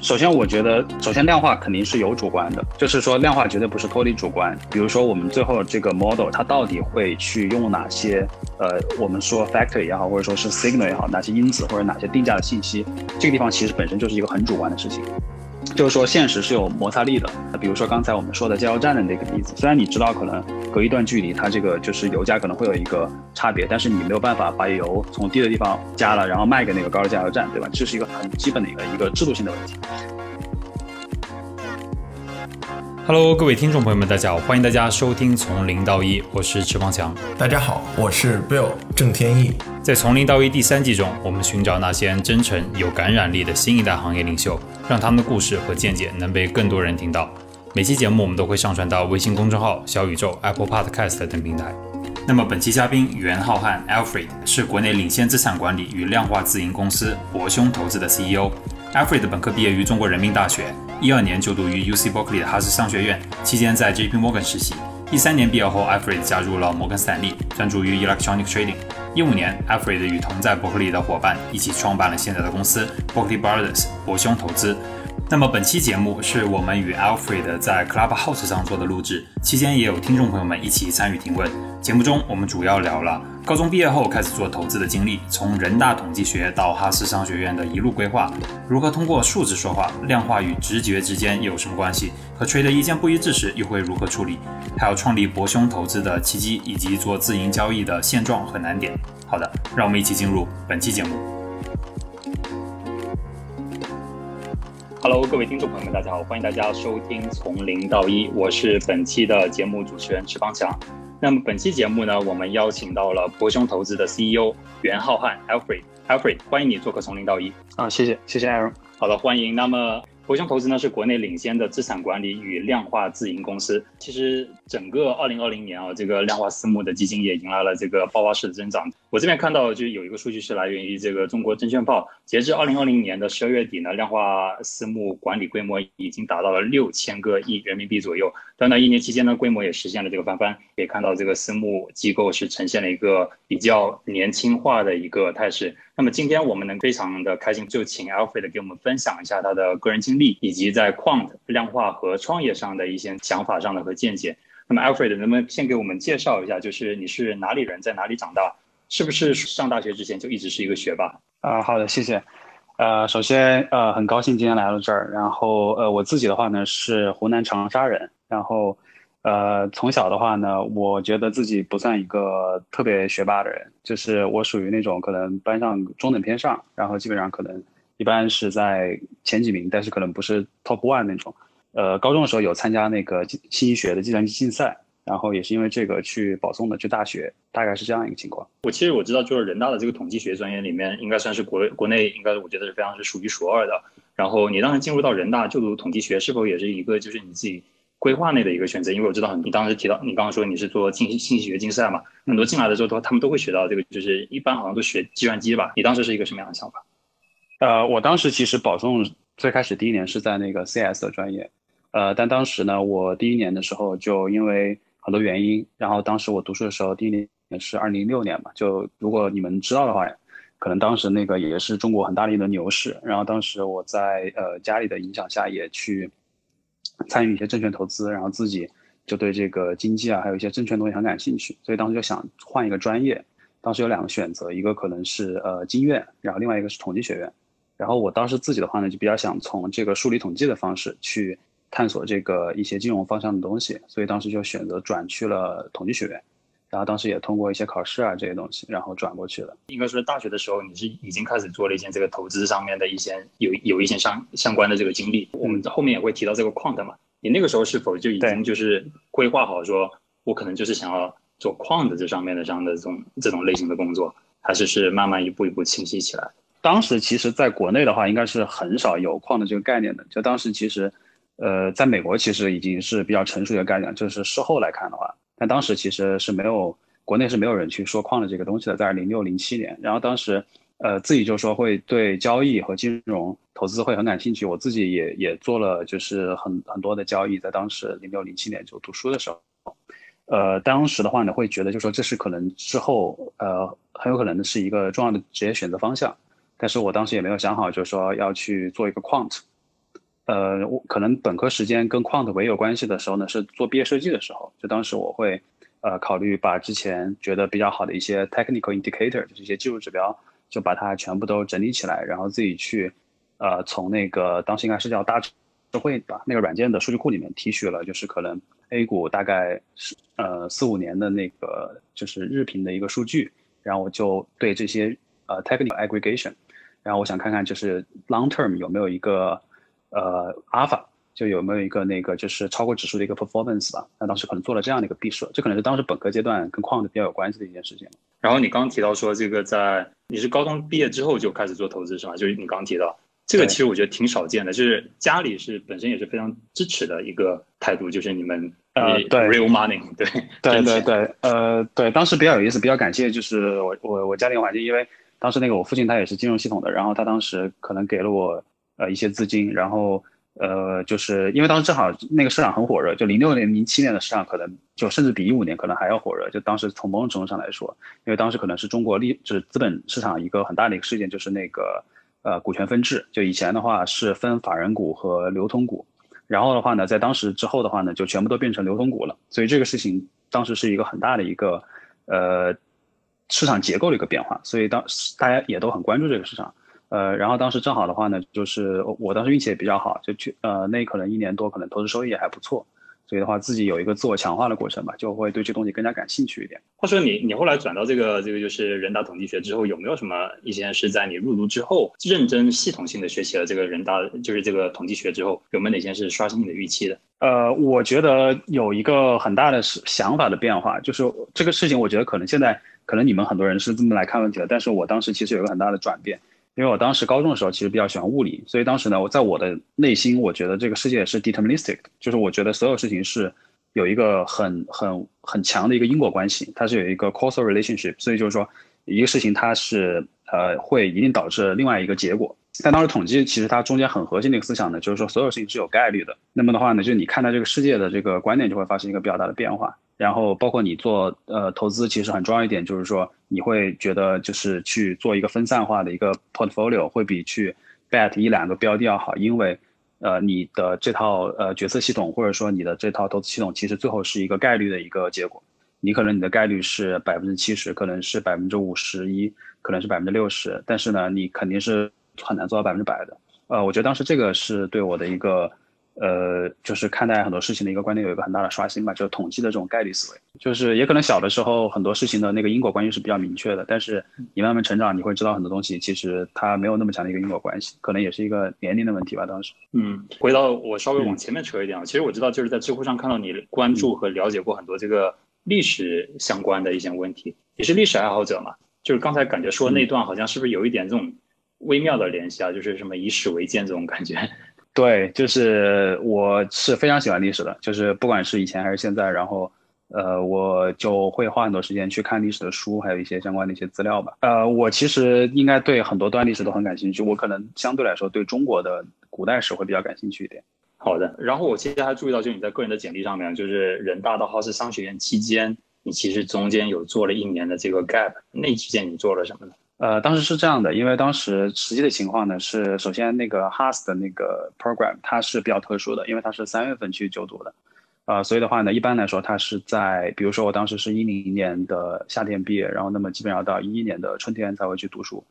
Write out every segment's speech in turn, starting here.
首先，我觉得首先量化肯定是有主观的，就是说量化绝对不是脱离主观。比如说我们最后这个 model 它到底会去用哪些呃，我们说 factor 也好，或者说是 signal 也好，哪些因子或者哪些定价的信息，这个地方其实本身就是一个很主观的事情。就是说，现实是有摩擦力的。比如说刚才我们说的加油站的那个例子，虽然你知道可能隔一段距离，它这个就是油价可能会有一个差别，但是你没有办法把油从低的地方加了，然后卖给那个高的加油站，对吧？这是一个很基本的一个一个制度性的问题。Hello，各位听众朋友们，大家好，欢迎大家收听《从零到一》，我是池方强。大家好，我是 Bill 郑天意。在《从零到一》第三季中，我们寻找那些真诚、有感染力的新一代行业领袖，让他们的故事和见解能被更多人听到。每期节目我们都会上传到微信公众号、小宇宙、Apple Podcast 等平台。那么本期嘉宾袁浩瀚 Alfred 是国内领先资产管理与量化自营公司博兄投资的 CEO。Alfred 本科毕业于中国人民大学，一二年就读于 UC Berkeley 的哈斯商学院，期间在 JP Morgan 实习。一三年毕业后，Alfred 加入了摩根斯坦利，专注于 Electronic Trading。一五年，Alfred 与同在伯克利的伙伴一起创办了现在的公司 Berkeley Brothers 博兄投资。那么本期节目是我们与 Alfred 在 Clubhouse 上做的录制，期间也有听众朋友们一起参与提问。节目中我们主要聊了。高中毕业后开始做投资的经历，从人大统计学到哈斯商学院的一路规划，如何通过数字说话，量化与直觉之间有什么关系？和 trader 意见不一致时又会如何处理？还有创立博兄投资的契机，以及做自营交易的现状和难点。好的，让我们一起进入本期节目。Hello，各位听众朋友们，大家好，欢迎大家收听从零到一，我是本期的节目主持人池方强。那么本期节目呢，我们邀请到了博兄投资的 CEO 袁浩瀚 Alfred，Alfred，欢迎你做客从零到一啊，谢谢谢谢 Aaron，好的，欢迎。那么。博兄投资呢是国内领先的资产管理与量化自营公司。其实整个二零二零年啊，这个量化私募的基金也迎来了这个爆发式的增长。我这边看到就有一个数据是来源于这个中国证券报，截至二零二零年的十二月底呢，量化私募管理规模已经达到了六千个亿人民币左右。短短一年期间呢，规模也实现了这个翻番。可以看到这个私募机构是呈现了一个比较年轻化的一个态势。那么今天我们能非常的开心，就请 Alfred 给我们分享一下他的个人经历，以及在 Quant 量化和创业上的一些想法上的和见解。那么 Alfred 能不能先给我们介绍一下，就是你是哪里人，在哪里长大，是不是上大学之前就一直是一个学霸？啊，好的，谢谢。呃，首先呃，很高兴今天来到这儿。然后呃，我自己的话呢是湖南长沙人，然后。呃，从小的话呢，我觉得自己不算一个特别学霸的人，就是我属于那种可能班上中等偏上，然后基本上可能一般是在前几名，但是可能不是 top one 那种。呃，高中的时候有参加那个信息学的计算机竞赛，然后也是因为这个去保送的去大学，大概是这样一个情况。我其实我知道，就是人大的这个统计学专业里面，应该算是国国内应该我觉得是非常是数一数二的。然后你当时进入到人大就读统计学，是否也是一个就是你自己？规划内的一个选择，因为我知道你当时提到，你刚刚说你是做信息信息学竞赛嘛，很多进来的时候都他们都会学到这个，就是一般好像都学计算机吧。你当时是一个什么样的想法？呃，我当时其实保送最开始第一年是在那个 CS 的专业，呃，但当时呢，我第一年的时候就因为很多原因，然后当时我读书的时候第一年是二零一六年嘛，就如果你们知道的话，可能当时那个也是中国很大的一轮牛市，然后当时我在呃家里的影响下也去。参与一些证券投资，然后自己就对这个经济啊，还有一些证券东西很感兴趣，所以当时就想换一个专业。当时有两个选择，一个可能是呃经院，然后另外一个是统计学院。然后我当时自己的话呢，就比较想从这个数理统计的方式去探索这个一些金融方向的东西，所以当时就选择转去了统计学院。然后当时也通过一些考试啊这些东西，然后转过去了。应该说大学的时候你是已经开始做了一些这个投资上面的一些有有一些相相关的这个经历。我们后面也会提到这个 quant 嘛，你那个时候是否就已经就是规划好说，我可能就是想要做 quant 这上面的这样的这种这种类型的工作，还是是慢慢一步一步清晰起来？当时其实在国内的话，应该是很少有 quant 这个概念的。就当时其实，呃，在美国其实已经是比较成熟的概念，就是事后来看的话。但当时其实是没有国内是没有人去说矿的这个东西的，在零六零七年，然后当时呃自己就说会对交易和金融投资会很感兴趣，我自己也也做了就是很很多的交易，在当时零六零七年就读书的时候，呃当时的话呢会觉得就说这是可能之后呃很有可能是一个重要的职业选择方向，但是我当时也没有想好就是说要去做一个 quant，呃，我可能本科时间跟 quant 唯一有关系的时候呢，是做毕业设计的时候，就当时我会呃考虑把之前觉得比较好的一些 technical indicator，就是一些技术指标，就把它全部都整理起来，然后自己去呃从那个当时应该是叫大智慧吧那个软件的数据库里面提取了，就是可能 A 股大概是呃四五年的那个就是日评的一个数据，然后我就对这些呃 technical aggregation，然后我想看看就是 long term 有没有一个呃 alpha 就有没有一个那个就是超过指数的一个 performance 吧。那当时可能做了这样的一个闭设，这可能是当时本科阶段跟 quant 比较有关系的一件事情。然后你刚刚提到说这个在你是高中毕业之后就开始做投资是吗？就是你刚刚提到这个其实我觉得挺少见的，就是家里是本身也是非常支持的一个态度，就是你们呃对 real money 对对对 对呃对，当时比较有意思，比较感谢就是我我我家庭环境，因为当时那个我父亲他也是金融系统的，然后他当时可能给了我呃一些资金，然后呃就是因为当时正好那个市场很火热，就零六年零七年的市场可能就甚至比一五年可能还要火热，就当时从某种程度上来说，因为当时可能是中国历就是资本市场一个很大的一个事件，就是那个呃股权分置，就以前的话是分法人股和流通股。然后的话呢，在当时之后的话呢，就全部都变成流通股了。所以这个事情当时是一个很大的一个呃市场结构的一个变化，所以当大家也都很关注这个市场。呃，然后当时正好的话呢，就是我当时运气也比较好，就去呃那可能一年多，可能投资收益也还不错。所以的话，自己有一个自我强化的过程吧，就会对这东西更加感兴趣一点。话说你你后来转到这个这个就是人大统计学之后，有没有什么一些是在你入读之后认真系统性的学习了这个人大就是这个统计学之后，有没有哪些是刷新你的预期的？呃，我觉得有一个很大的是想法的变化，就是这个事情，我觉得可能现在可能你们很多人是这么来看问题的，但是我当时其实有一个很大的转变。因为我当时高中的时候其实比较喜欢物理，所以当时呢，我在我的内心，我觉得这个世界是 deterministic，就是我觉得所有事情是有一个很很很强的一个因果关系，它是有一个 causal relationship，所以就是说一个事情它是呃会一定导致另外一个结果。但当时统计其实它中间很核心的一个思想呢，就是说所有事情是有概率的。那么的话呢，就你看待这个世界的这个观念就会发生一个比较大的变化。然后包括你做呃投资，其实很重要一点就是说，你会觉得就是去做一个分散化的一个 portfolio 会比去 bet 一两个标的要好，因为呃你的这套呃决策系统或者说你的这套投资系统，其实最后是一个概率的一个结果。你可能你的概率是百分之七十，可能是百分之五十一，可能是百分之六十，但是呢，你肯定是很难做到百分之百的。呃，我觉得当时这个是对我的一个。呃，就是看待很多事情的一个观点有一个很大的刷新吧，就是统计的这种概率思维，就是也可能小的时候很多事情的那个因果关系是比较明确的，但是你慢慢成长，你会知道很多东西其实它没有那么强的一个因果关系，可能也是一个年龄的问题吧。当时，嗯，回到我稍微往前面扯一点啊，其实我知道就是在知乎上看到你关注和了解过很多这个历史相关的一些问题，你是历史爱好者嘛？就是刚才感觉说那段好像是不是有一点这种微妙的联系啊？就是什么以史为鉴这种感觉。对，就是我是非常喜欢历史的，就是不管是以前还是现在，然后，呃，我就会花很多时间去看历史的书，还有一些相关的一些资料吧。呃，我其实应该对很多段历史都很感兴趣，我可能相对来说对中国的古代史会比较感兴趣一点。好的，然后我其实还注意到，就你在个人的简历上面，就是人大到哈斯商学院期间，你其实中间有做了一年的这个 gap，那期间你做了什么呢？呃，当时是这样的，因为当时实际的情况呢是，首先那个 Has 的那个 program 它是比较特殊的，因为它是三月份去就读的，呃，所以的话呢，一般来说它是在，比如说我当时是一零年的夏天毕业，然后那么基本上到一一年的春天才会去读书，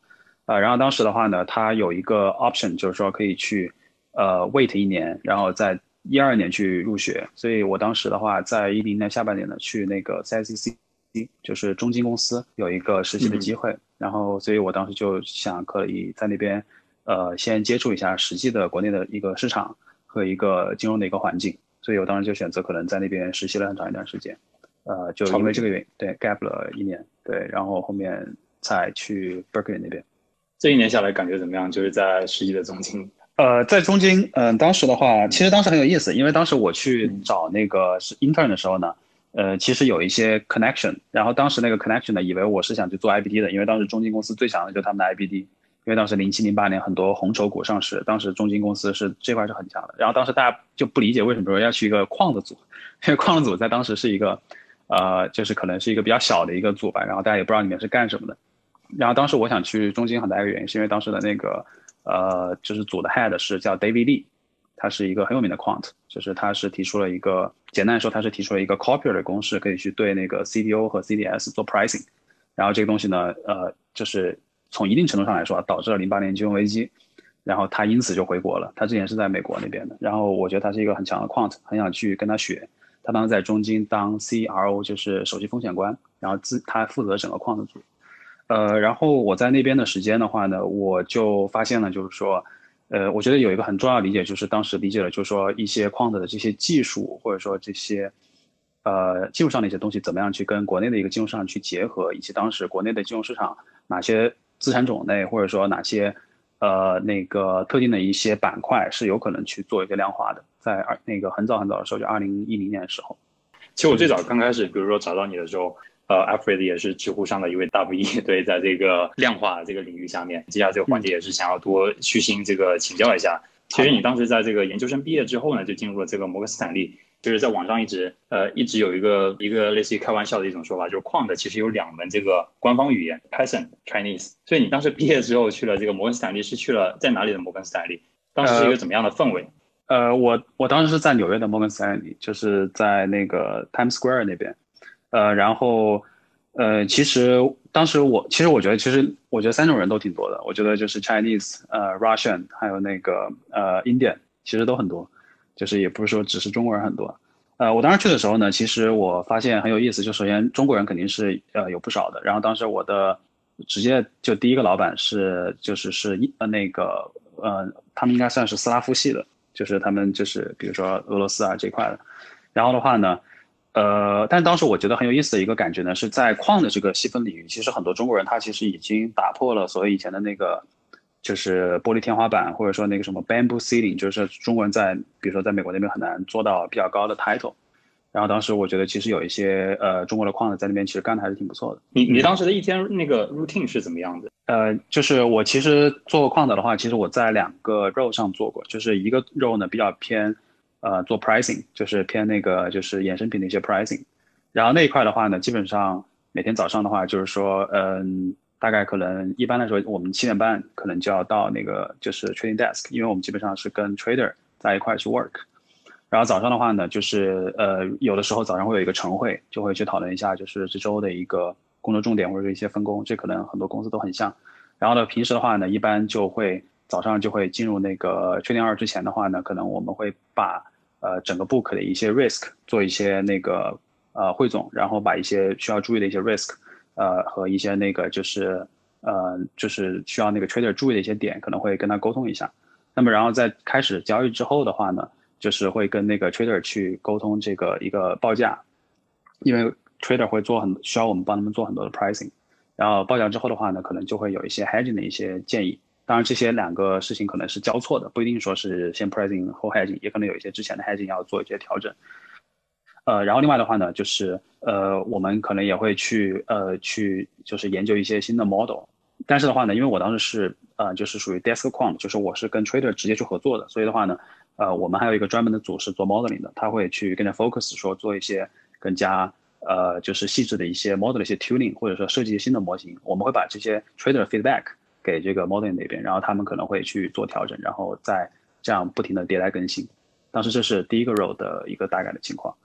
呃，然后当时的话呢，它有一个 option 就是说可以去呃 wait 一年，然后在一二年去入学，所以我当时的话在一零年下半年呢去那个 CICC。就是中金公司有一个实习的机会，然后所以我当时就想可以在那边，呃，先接触一下实际的国内的一个市场和一个金融的一个环境，所以我当时就选择可能在那边实习了很长一段时间，呃，就因为这个原因，对，gap 了一年，对，然后后面才去 Berkeley 那边。这一年下来感觉怎么样？就是在实际的中金，呃，在中金，嗯，当时的话，其实当时很有意思，因为当时我去找那个是 intern 的时候呢。呃，其实有一些 connection，然后当时那个 connection 呢，以为我是想去做 IBD 的，因为当时中金公司最强的就是他们的 IBD，因为当时零七零八年很多红筹股上市，当时中金公司是这块是很强的。然后当时大家就不理解为什么说要去一个矿的组，因为矿的组在当时是一个，呃，就是可能是一个比较小的一个组吧，然后大家也不知道里面是干什么的。然后当时我想去中金很大一个原因是因为当时的那个，呃，就是组的 head 是叫 David Lee，它是一个很有名的 quant，就是它是提出了一个简单来说，它是提出了一个 Copier 的公式，可以去对那个 CDO 和 CDS 做 pricing。然后这个东西呢，呃，就是从一定程度上来说，导致了零八年金融危机，然后他因此就回国了。他之前是在美国那边的，然后我觉得他是一个很强的 quant，很想去跟他学。他当时在中金当 CRO，就是首席风险官，然后自他负责整个 quant 组。呃，然后我在那边的时间的话呢，我就发现了，就是说，呃，我觉得有一个很重要的理解，就是当时理解了，就是说一些 quant 的这些技术，或者说这些。呃，技术上的一些东西怎么样去跟国内的一个金融市场去结合，以及当时国内的金融市场哪些资产种类，或者说哪些呃那个特定的一些板块是有可能去做一个量化的，在二那个很早很早的时候，就二零一零年的时候。其实我最早刚开始，比如说找到你的时候，呃 a f r e d 也是知乎上的一位大 V，对，在这个量化这个领域下面，接下来这个环节也是想要多虚心这个请教一下。其实你当时在这个研究生毕业之后呢，就进入了这个摩根斯坦利。就是在网上一直呃一直有一个一个类似于开玩笑的一种说法，就是 Quant 其实有两门这个官方语言，Python Chinese。所以你当时毕业之后去了这个摩根斯坦利，是去了在哪里的摩根斯坦利？当时是一个怎么样的氛围？呃，我我当时是在纽约的摩根斯坦利，就是在那个 Times Square 那边。呃，然后呃，其实当时我其实我觉得其实我觉得三种人都挺多的，我觉得就是 Chinese，呃，Russian，还有那个呃 Indian，其实都很多。就是也不是说只是中国人很多，呃，我当时去的时候呢，其实我发现很有意思。就首先中国人肯定是呃有不少的，然后当时我的直接就第一个老板是就是是呃那个呃他们应该算是斯拉夫系的，就是他们就是比如说俄罗斯啊这块的。然后的话呢，呃，但当时我觉得很有意思的一个感觉呢，是在矿的这个细分领域，其实很多中国人他其实已经打破了所谓以前的那个。就是玻璃天花板，或者说那个什么 bamboo ceiling，就是中国人在比如说在美国那边很难做到比较高的 title。然后当时我觉得其实有一些呃中国的矿子在那边其实干的还是挺不错的。你你当时的一天那个 routine 是怎么样的？呃，就是我其实做过矿子的话，其实我在两个 role 上做过，就是一个 role 呢比较偏呃做 pricing，就是偏那个就是衍生品的一些 pricing。然后那一块的话呢，基本上每天早上的话就是说嗯。大概可能一般来说，我们七点半可能就要到那个就是 trading desk，因为我们基本上是跟 trader 在一块去 work。然后早上的话呢，就是呃有的时候早上会有一个晨会，就会去讨论一下就是这周的一个工作重点或者是一些分工，这可能很多公司都很像。然后呢，平时的话呢，一般就会早上就会进入那个 trading 二之前的话呢，可能我们会把呃整个 book 的一些 risk 做一些那个呃汇总，然后把一些需要注意的一些 risk。呃，和一些那个就是，呃，就是需要那个 trader 注意的一些点，可能会跟他沟通一下。那么，然后在开始交易之后的话呢，就是会跟那个 trader 去沟通这个一个报价，因为 trader 会做很需要我们帮他们做很多的 pricing。然后报价之后的话呢，可能就会有一些 hedging 的一些建议。当然，这些两个事情可能是交错的，不一定说是先 pricing 后 hedging，也可能有一些之前的 hedging 要做一些调整。呃，然后另外的话呢，就是呃，我们可能也会去呃去就是研究一些新的 model，但是的话呢，因为我当时是呃就是属于 desk quant，就是我是跟 trader 直接去合作的，所以的话呢，呃，我们还有一个专门的组是做 modeling 的，他会去更加 focus 说做一些更加呃就是细致的一些 model 的一些 tuning，或者说设计一些新的模型，我们会把这些 trader feedback 给这个 model 那边，然后他们可能会去做调整，然后再这样不停的迭代更新。当时这是第一个 role 的一个大概的情况。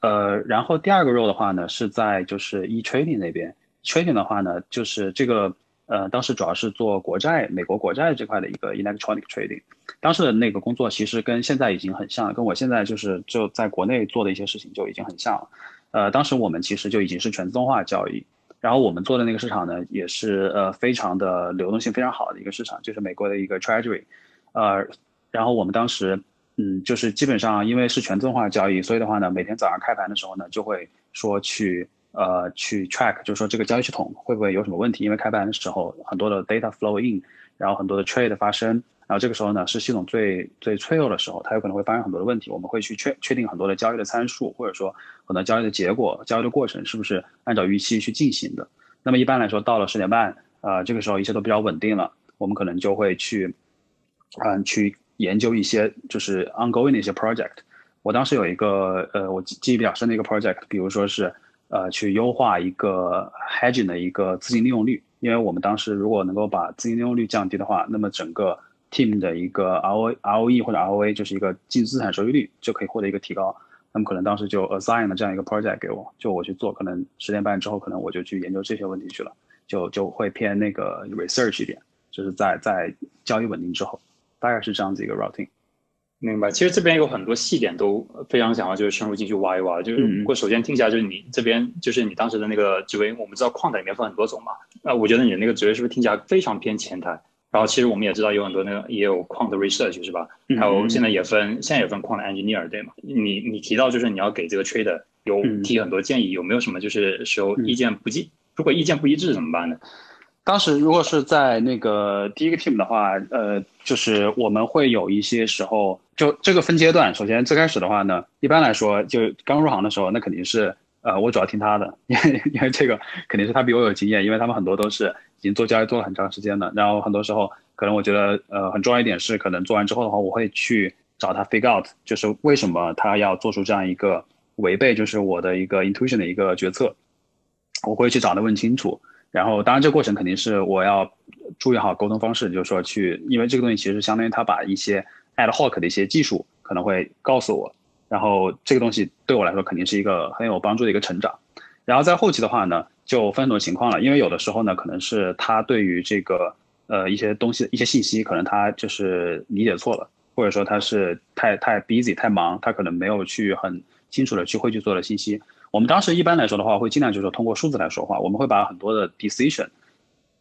呃，然后第二个 role 的话呢，是在就是 e trading 那边，trading 的话呢，就是这个呃，当时主要是做国债，美国国债这块的一个 electronic trading。当时的那个工作其实跟现在已经很像，跟我现在就是就在国内做的一些事情就已经很像了。呃，当时我们其实就已经是全自动化交易，然后我们做的那个市场呢，也是呃非常的流动性非常好的一个市场，就是美国的一个 treasury。呃，然后我们当时。嗯，就是基本上因为是全自动化交易，所以的话呢，每天早上开盘的时候呢，就会说去呃去 track，就是说这个交易系统会不会有什么问题？因为开盘的时候很多的 data flow in，然后很多的 trade 发生，然后这个时候呢是系统最最脆弱的时候，它有可能会发生很多的问题。我们会去确确定很多的交易的参数，或者说可能交易的结果、交易的过程是不是按照预期去进行的。那么一般来说，到了十点半，呃，这个时候一切都比较稳定了，我们可能就会去嗯去。研究一些就是 ongoing 的一些 project，我当时有一个呃我记忆比较深的一个 project，比如说是呃去优化一个 hedging 的一个资金利用率，因为我们当时如果能够把资金利用率降低的话，那么整个 team 的一个 RO ROE 或者 ROA，就是一个净资产收益率，就可以获得一个提高。那么可能当时就 assign 了这样一个 project 给我，就我去做，可能十点半之后，可能我就去研究这些问题去了，就就会偏那个 research 一点，就是在在交易稳定之后，大概是这样子一个 routing。明白，其实这边有很多细点都非常想要就是深入进去挖一挖。就是不过首先听起来就是你这边就是你当时的那个职位，我们知道矿的里面分很多种嘛。那我觉得你的那个职位是不是听起来非常偏前台？然后其实我们也知道有很多那个也有矿的 research 是吧？还有现在也分现在也分矿的 engineer 对吗？你你提到就是你要给这个 trader 有提很多建议，有没有什么就是时候意见不一？如果意见不一致怎么办呢？当时如果是在那个第一个 team 的话，呃，就是我们会有一些时候，就这个分阶段。首先最开始的话呢，一般来说就刚入行的时候，那肯定是呃，我主要听他的，因 为因为这个肯定是他比我有经验，因为他们很多都是已已经做交易做了很长时间了。然后很多时候可能我觉得呃很重要一点是，可能做完之后的话，我会去找他 figure out，就是为什么他要做出这样一个违背就是我的一个 intuition 的一个决策，我会去找他问清楚。然后，当然，这个过程肯定是我要注意好沟通方式，就是说去，因为这个东西其实相当于他把一些 ad hoc 的一些技术可能会告诉我，然后这个东西对我来说肯定是一个很有帮助的一个成长。然后在后期的话呢，就分很多情况了，因为有的时候呢，可能是他对于这个呃一些东西、一些信息，可能他就是理解错了，或者说他是太太 busy 太忙，他可能没有去很清楚的去汇聚所有的信息。我们当时一般来说的话，会尽量就是说通过数字来说话。我们会把很多的 decision，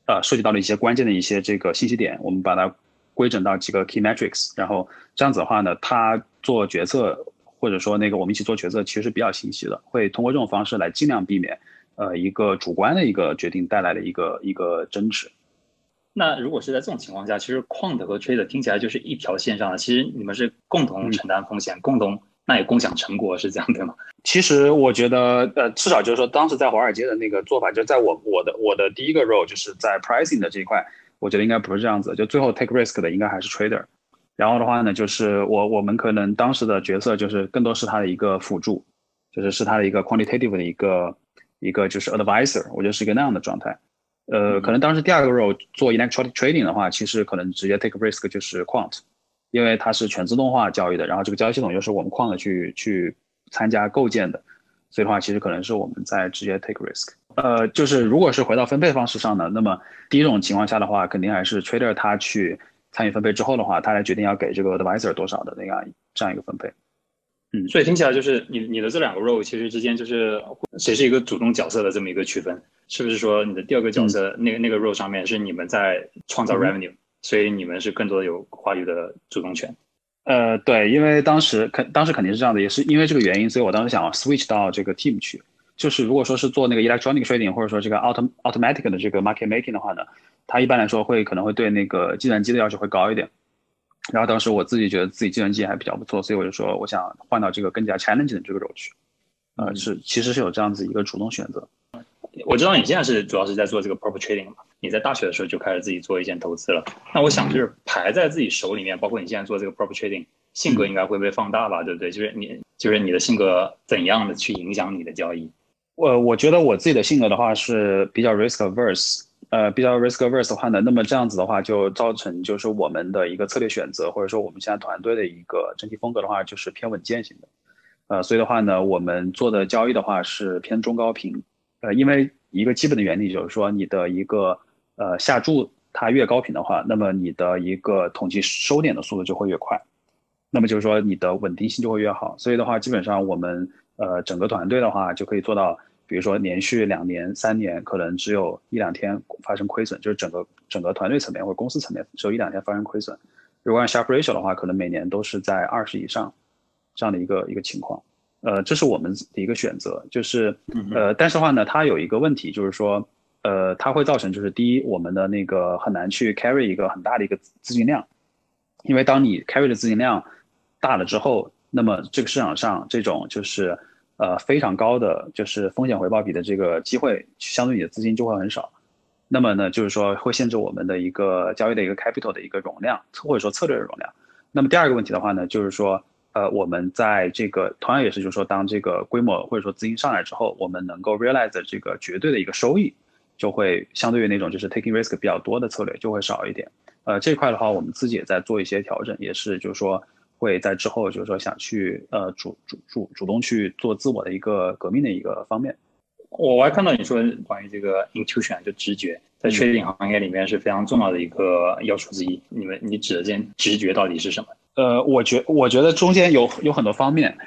呃，涉及到的一些关键的一些这个信息点，我们把它规整到几个 key metrics，然后这样子的话呢，他做决策或者说那个我们一起做决策，其实是比较清晰的。会通过这种方式来尽量避免呃一个主观的一个决定带来的一个一个争执。那如果是在这种情况下，其实 quant 和 trader 听起来就是一条线上的，其实你们是共同承担风险，共同。那也共享成果是这样对吗？其实我觉得，呃，至少就是说，当时在华尔街的那个做法，就在我我的我的第一个 role 就是在 pricing 的这一块，我觉得应该不是这样子。就最后 take risk 的应该还是 trader。然后的话呢，就是我我们可能当时的角色就是更多是他的一个辅助，就是是他的一个 quantitative 的一个一个就是 advisor，我觉得是一个那样的状态。呃，可能当时第二个 role 做 electronic trading 的话，其实可能直接 take risk 就是 quant。因为它是全自动化交易的，然后这个交易系统又是我们 quant 去去参加构建的，所以的话，其实可能是我们在直接 take risk。呃，就是如果是回到分配方式上呢，那么第一种情况下的话，肯定还是 trader 他去参与分配之后的话，他来决定要给这个 advisor 多少的那样这样一个分配。嗯，所以听起来就是你你的这两个 role 其实之间就是谁是一个主动角色的这么一个区分，是不是说你的第二个角色那个那个 role 上面是你们在创造 revenue？所以你们是更多的有话语的主动权，呃，对，因为当时肯当时肯定是这样的，也是因为这个原因，所以我当时想 switch 到这个 team 去。就是如果说是做那个 electronic trading 或者说这个 auto automatic 的这个 market making 的话呢，它一般来说会可能会对那个计算机的要求会高一点。然后当时我自己觉得自己计算机还比较不错，所以我就说我想换到这个更加 challenging 的这个 role 去。呃，是其实是有这样子一个主动选择。我知道你现在是主要是在做这个 prop trading 嘛？你在大学的时候就开始自己做一件投资了。那我想就是排在自己手里面，包括你现在做这个 prop trading，性格应该会被放大吧？对不对？就是你就是你的性格怎样的去影响你的交易？我我觉得我自己的性格的话是比较 risk averse，呃，比较 risk averse 的话呢，那么这样子的话就造成就是我们的一个策略选择，或者说我们现在团队的一个整体风格的话就是偏稳健型的。呃，所以的话呢，我们做的交易的话是偏中高频。呃，因为一个基本的原理就是说，你的一个呃下注它越高频的话，那么你的一个统计收点的速度就会越快，那么就是说你的稳定性就会越好。所以的话，基本上我们呃整个团队的话就可以做到，比如说连续两年、三年可能只有一两天发生亏损，就是整个整个团队层面或者公司层面只有一两天发生亏损。如果按 Sharpe Ratio 的话，可能每年都是在二十以上这样的一个一个情况。呃，这是我们的一个选择，就是呃，但是的话呢，它有一个问题，就是说，呃，它会造成就是第一，我们的那个很难去 carry 一个很大的一个资金量，因为当你 carry 的资金量大了之后，那么这个市场上这种就是呃非常高的就是风险回报比的这个机会，相对你的资金就会很少，那么呢，就是说会限制我们的一个交易的一个 capital 的一个容量，或者说策略的容量。那么第二个问题的话呢，就是说。呃，我们在这个同样也是，就是说，当这个规模或者说资金上来之后，我们能够 realize 这个绝对的一个收益，就会相对于那种就是 taking risk 比较多的策略就会少一点。呃，这块的话，我们自己也在做一些调整，也是就是说会在之后就是说想去呃主主主主动去做自我的一个革命的一个方面。我还看到你说关于这个 intuition 就直觉，在 trading 行业里面是非常重要的一个要素之一。你们你指的这直觉到底是什么？呃，我觉我觉得中间有有很多方面，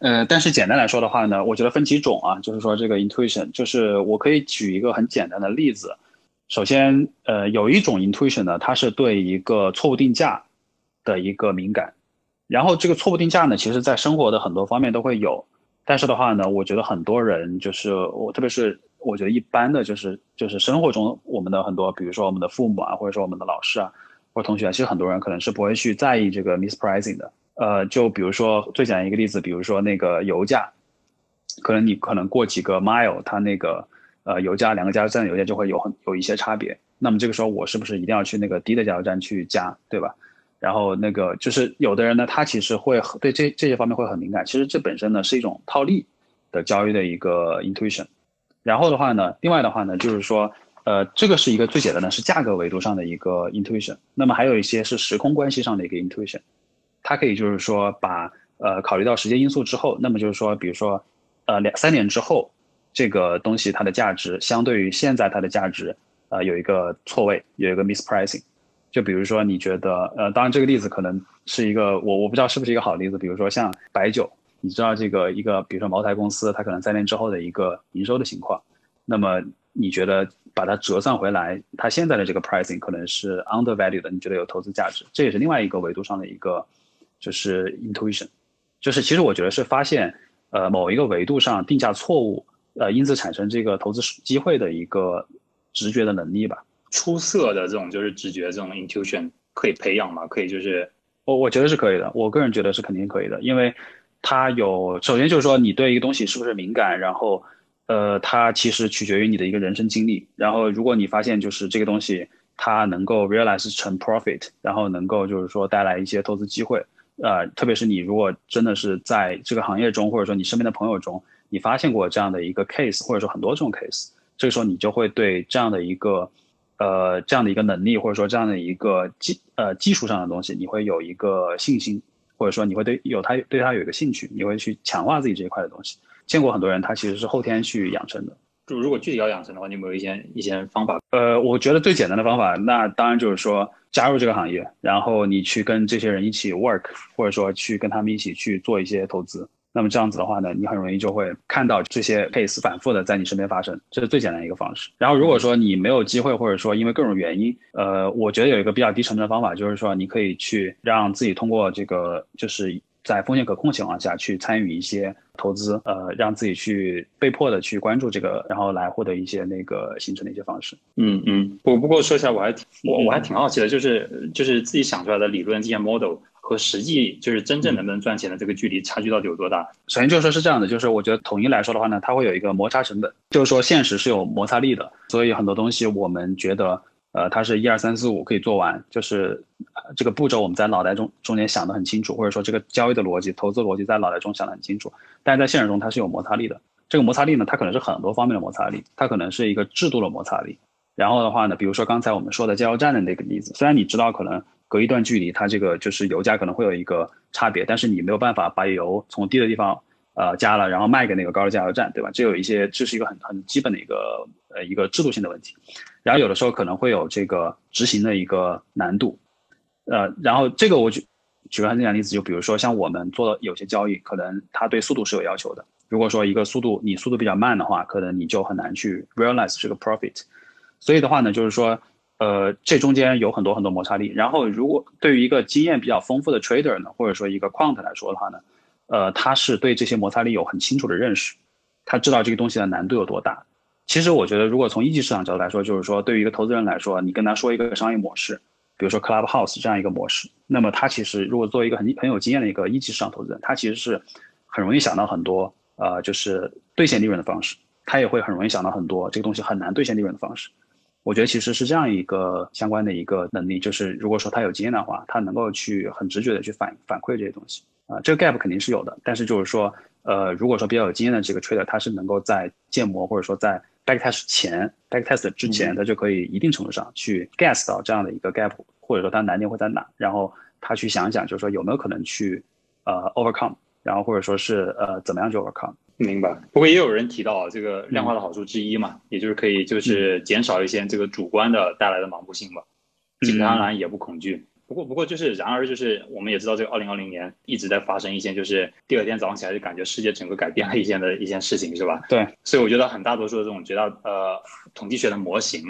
呃，但是简单来说的话呢，我觉得分几种啊，就是说这个 intuition，就是我可以举一个很简单的例子。首先，呃，有一种 intuition 呢，它是对一个错误定价的一个敏感，然后这个错误定价呢，其实在生活的很多方面都会有。但是的话呢，我觉得很多人就是我，特别是我觉得一般的就是就是生活中我们的很多，比如说我们的父母啊，或者说我们的老师啊，或者同学，其实很多人可能是不会去在意这个 mispricing 的。呃，就比如说最简单一个例子，比如说那个油价，可能你可能过几个 mile，它那个呃油价两个加油站的油价就会有很有一些差别。那么这个时候我是不是一定要去那个低的加油站去加，对吧？然后那个就是有的人呢，他其实会对这这些方面会很敏感。其实这本身呢是一种套利的交易的一个 intuition。然后的话呢，另外的话呢，就是说，呃，这个是一个最简单的，是价格维度上的一个 intuition。那么还有一些是时空关系上的一个 intuition。它可以就是说把呃考虑到时间因素之后，那么就是说，比如说，呃两三年之后，这个东西它的价值相对于现在它的价值，呃有一个错位，有一个 mispricing。就比如说，你觉得，呃，当然这个例子可能是一个我我不知道是不是一个好例子。比如说像白酒，你知道这个一个，比如说茅台公司，它可能三年之后的一个营收的情况，那么你觉得把它折算回来，它现在的这个 pricing 可能是 undervalued 的，你觉得有投资价值，这也是另外一个维度上的一个就是 intuition，就是其实我觉得是发现，呃，某一个维度上定价错误，呃，因此产生这个投资机会的一个直觉的能力吧。出色的这种就是直觉，这种 intuition 可以培养吗？可以，就是我我觉得是可以的。我个人觉得是肯定可以的，因为它有首先就是说你对一个东西是不是敏感，然后呃，它其实取决于你的一个人生经历。然后如果你发现就是这个东西它能够 realize 成 profit，然后能够就是说带来一些投资机会，呃，特别是你如果真的是在这个行业中，或者说你身边的朋友中，你发现过这样的一个 case，或者说很多这种 case，这个时候你就会对这样的一个。呃，这样的一个能力，或者说这样的一个基呃技术上的东西，你会有一个信心，或者说你会对有他对他有一个兴趣，你会去强化自己这一块的东西。见过很多人，他其实是后天去养成的。就如果具体要养成的话，你有没有一些一些方法？呃，我觉得最简单的方法，那当然就是说加入这个行业，然后你去跟这些人一起 work，或者说去跟他们一起去做一些投资。那么这样子的话呢，你很容易就会看到这些 case 反复的在你身边发生，这是最简单的一个方式。然后如果说你没有机会，或者说因为各种原因，呃，我觉得有一个比较低成本的方法，就是说你可以去让自己通过这个，就是在风险可控情况下去参与一些投资，呃，让自己去被迫的去关注这个，然后来获得一些那个形成的一些方式。嗯嗯，不不过说起来我还挺我我还挺好奇的，就是就是自己想出来的理论这些 model。和实际就是真正能不能赚钱的这个距离差距到底有多大？首先就是说是这样的，就是我觉得统一来说的话呢，它会有一个摩擦成本，就是说现实是有摩擦力的，所以很多东西我们觉得，呃，它是一二三四五可以做完，就是这个步骤我们在脑袋中中间想得很清楚，或者说这个交易的逻辑、投资逻辑在脑袋中想得很清楚，但是在现实中它是有摩擦力的。这个摩擦力呢，它可能是很多方面的摩擦力，它可能是一个制度的摩擦力。然后的话呢，比如说刚才我们说的加油站的那个例子，虽然你知道可能。隔一段距离，它这个就是油价可能会有一个差别，但是你没有办法把油从低的地方呃加了，然后卖给那个高的加油站，对吧？这有一些，这是一个很很基本的一个呃一个制度性的问题。然后有的时候可能会有这个执行的一个难度，呃，然后这个我举举个很简单例子，就比如说像我们做的有些交易，可能它对速度是有要求的。如果说一个速度你速度比较慢的话，可能你就很难去 realize 这个 profit。所以的话呢，就是说。呃，这中间有很多很多摩擦力。然后，如果对于一个经验比较丰富的 trader 呢，或者说一个 quant 来说的话呢，呃，他是对这些摩擦力有很清楚的认识，他知道这个东西的难度有多大。其实我觉得，如果从一级市场角度来说，就是说，对于一个投资人来说，你跟他说一个商业模式，比如说 Clubhouse 这样一个模式，那么他其实如果作为一个很很有经验的一个一级市场投资人，他其实是很容易想到很多呃，就是兑现利润的方式，他也会很容易想到很多这个东西很难兑现利润的方式。我觉得其实是这样一个相关的一个能力，就是如果说他有经验的话，他能够去很直觉的去反反馈这些东西啊，这个 gap 肯定是有的。但是就是说，呃，如果说比较有经验的这个 trader，他是能够在建模或者说在 backtest 前，backtest 之前，他就可以一定程度上去 guess 到这样的一个 gap 或者说它难点会在哪，然后他去想想，就是说有没有可能去呃 overcome，然后或者说是呃怎么样去 overcome。明白。不过也有人提到这个量化的好处之一嘛，也就是可以就是减少一些这个主观的带来的盲目性吧。进贪婪也不恐惧。不过不过就是然而就是我们也知道这个二零二零年一直在发生一些就是第二天早上起来就感觉世界整个改变了一件的一件事情是吧？对。所以我觉得很大多数的这种绝大呃统计学的模型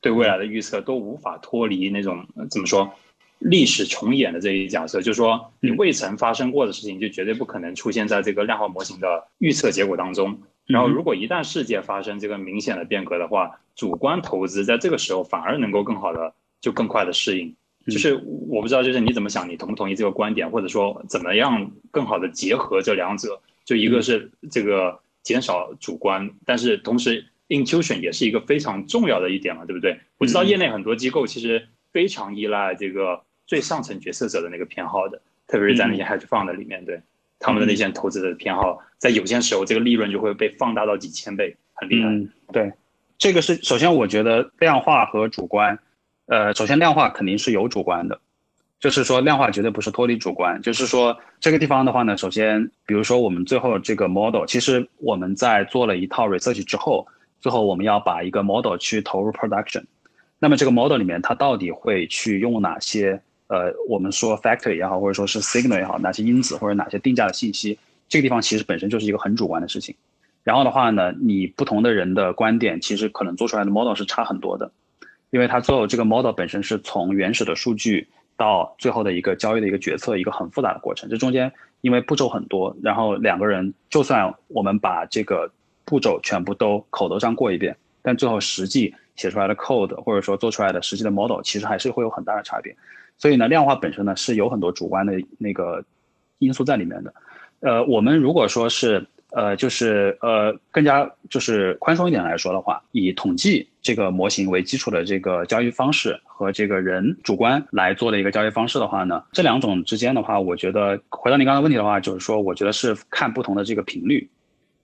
对未来的预测都无法脱离那种怎么说？历史重演的这一假设，就是说你未曾发生过的事情，就绝对不可能出现在这个量化模型的预测结果当中。然后，如果一旦世界发生这个明显的变革的话，主观投资在这个时候反而能够更好的就更快的适应。就是我不知道，就是你怎么想，你同不同意这个观点，或者说怎么样更好的结合这两者？就一个是这个减少主观，但是同时 intuition 也是一个非常重要的一点嘛，对不对？我知道业内很多机构其实非常依赖这个。最上层决策者的那个偏好的，特别是在那些 hedge fund 里面，对他们的那些投资的偏好，在有些时候这个利润就会被放大到几千倍，很厉害。对，这个是首先我觉得量化和主观，呃，首先量化肯定是有主观的，就是说量化绝对不是脱离主观，就是说这个地方的话呢，首先比如说我们最后这个 model，其实我们在做了一套 research 之后，最后我们要把一个 model 去投入 production，那么这个 model 里面它到底会去用哪些？呃，我们说 factor 也好，或者说是 signal 也好，哪些因子或者哪些定价的信息，这个地方其实本身就是一个很主观的事情。然后的话呢，你不同的人的观点，其实可能做出来的 model 是差很多的，因为它做这个 model 本身是从原始的数据到最后的一个交易的一个决策，一个很复杂的过程。这中间因为步骤很多，然后两个人就算我们把这个步骤全部都口头上过一遍，但最后实际写出来的 code 或者说做出来的实际的 model，其实还是会有很大的差别。所以呢，量化本身呢是有很多主观的那个因素在里面的。呃，我们如果说是呃，就是呃，更加就是宽松一点来说的话，以统计这个模型为基础的这个交易方式和这个人主观来做的一个交易方式的话呢，这两种之间的话，我觉得回到您刚才问题的话，就是说，我觉得是看不同的这个频率，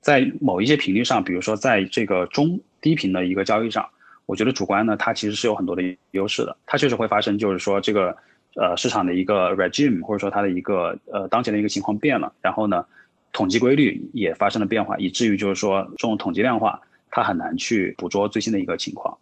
在某一些频率上，比如说在这个中低频的一个交易上。我觉得主观呢，它其实是有很多的优势的，它确实会发生，就是说这个，呃，市场的一个 regime 或者说它的一个呃当前的一个情况变了，然后呢，统计规律也发生了变化，以至于就是说这种统计量化它很难去捕捉最新的一个情况，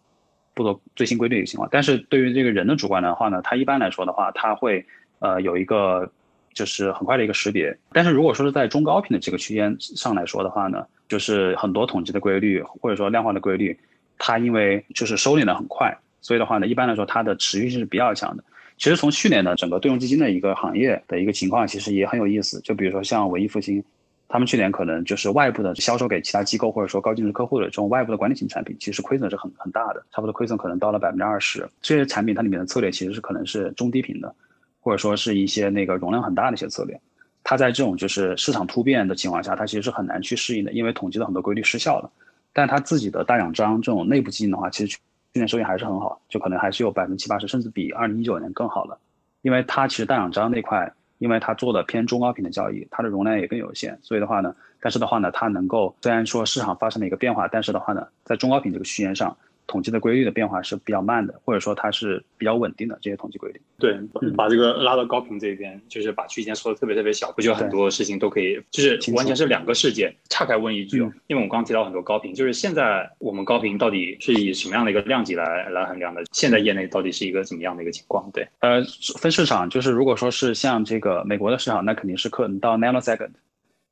捕捉最新规律的一个情况。但是对于这个人的主观的话呢，它一般来说的话，它会呃有一个就是很快的一个识别。但是如果说是在中高频的这个区间上来说的话呢，就是很多统计的规律或者说量化的规律。它因为就是收敛的很快，所以的话呢，一般来说它的持续性是比较强的。其实从去年的，整个对冲基金的一个行业的一个情况，其实也很有意思。就比如说像文艺复兴，他们去年可能就是外部的销售给其他机构或者说高净值客户的这种外部的管理型产品，其实亏损是很很大的，差不多亏损可能到了百分之二十。这些产品它里面的策略其实是可能是中低频的，或者说是一些那个容量很大的一些策略。它在这种就是市场突变的情况下，它其实是很难去适应的，因为统计的很多规律失效了。但他自己的大奖章这种内部基金的话，其实去年收益还是很好，就可能还是有百分之七八十，甚至比二零一九年更好了。因为它其实大奖章那块，因为它做的偏中高频的交易，它的容量也更有限，所以的话呢，但是的话呢，它能够虽然说市场发生了一个变化，但是的话呢，在中高频这个区间上。统计的规律的变化是比较慢的，或者说它是比较稳定的这些统计规律。对，把这个拉到高频这边，就是把区间缩的特别特别小，不就很多事情都可以，就是完全是两个世界。岔开问一句，因为我刚刚提到很多高频，就是现在我们高频到底是以什么样的一个量级来来衡量的？现在业内到底是一个怎么样的一个情况？对，呃，分市场，就是如果说是像这个美国的市场，那肯定是可能到 nanosecond，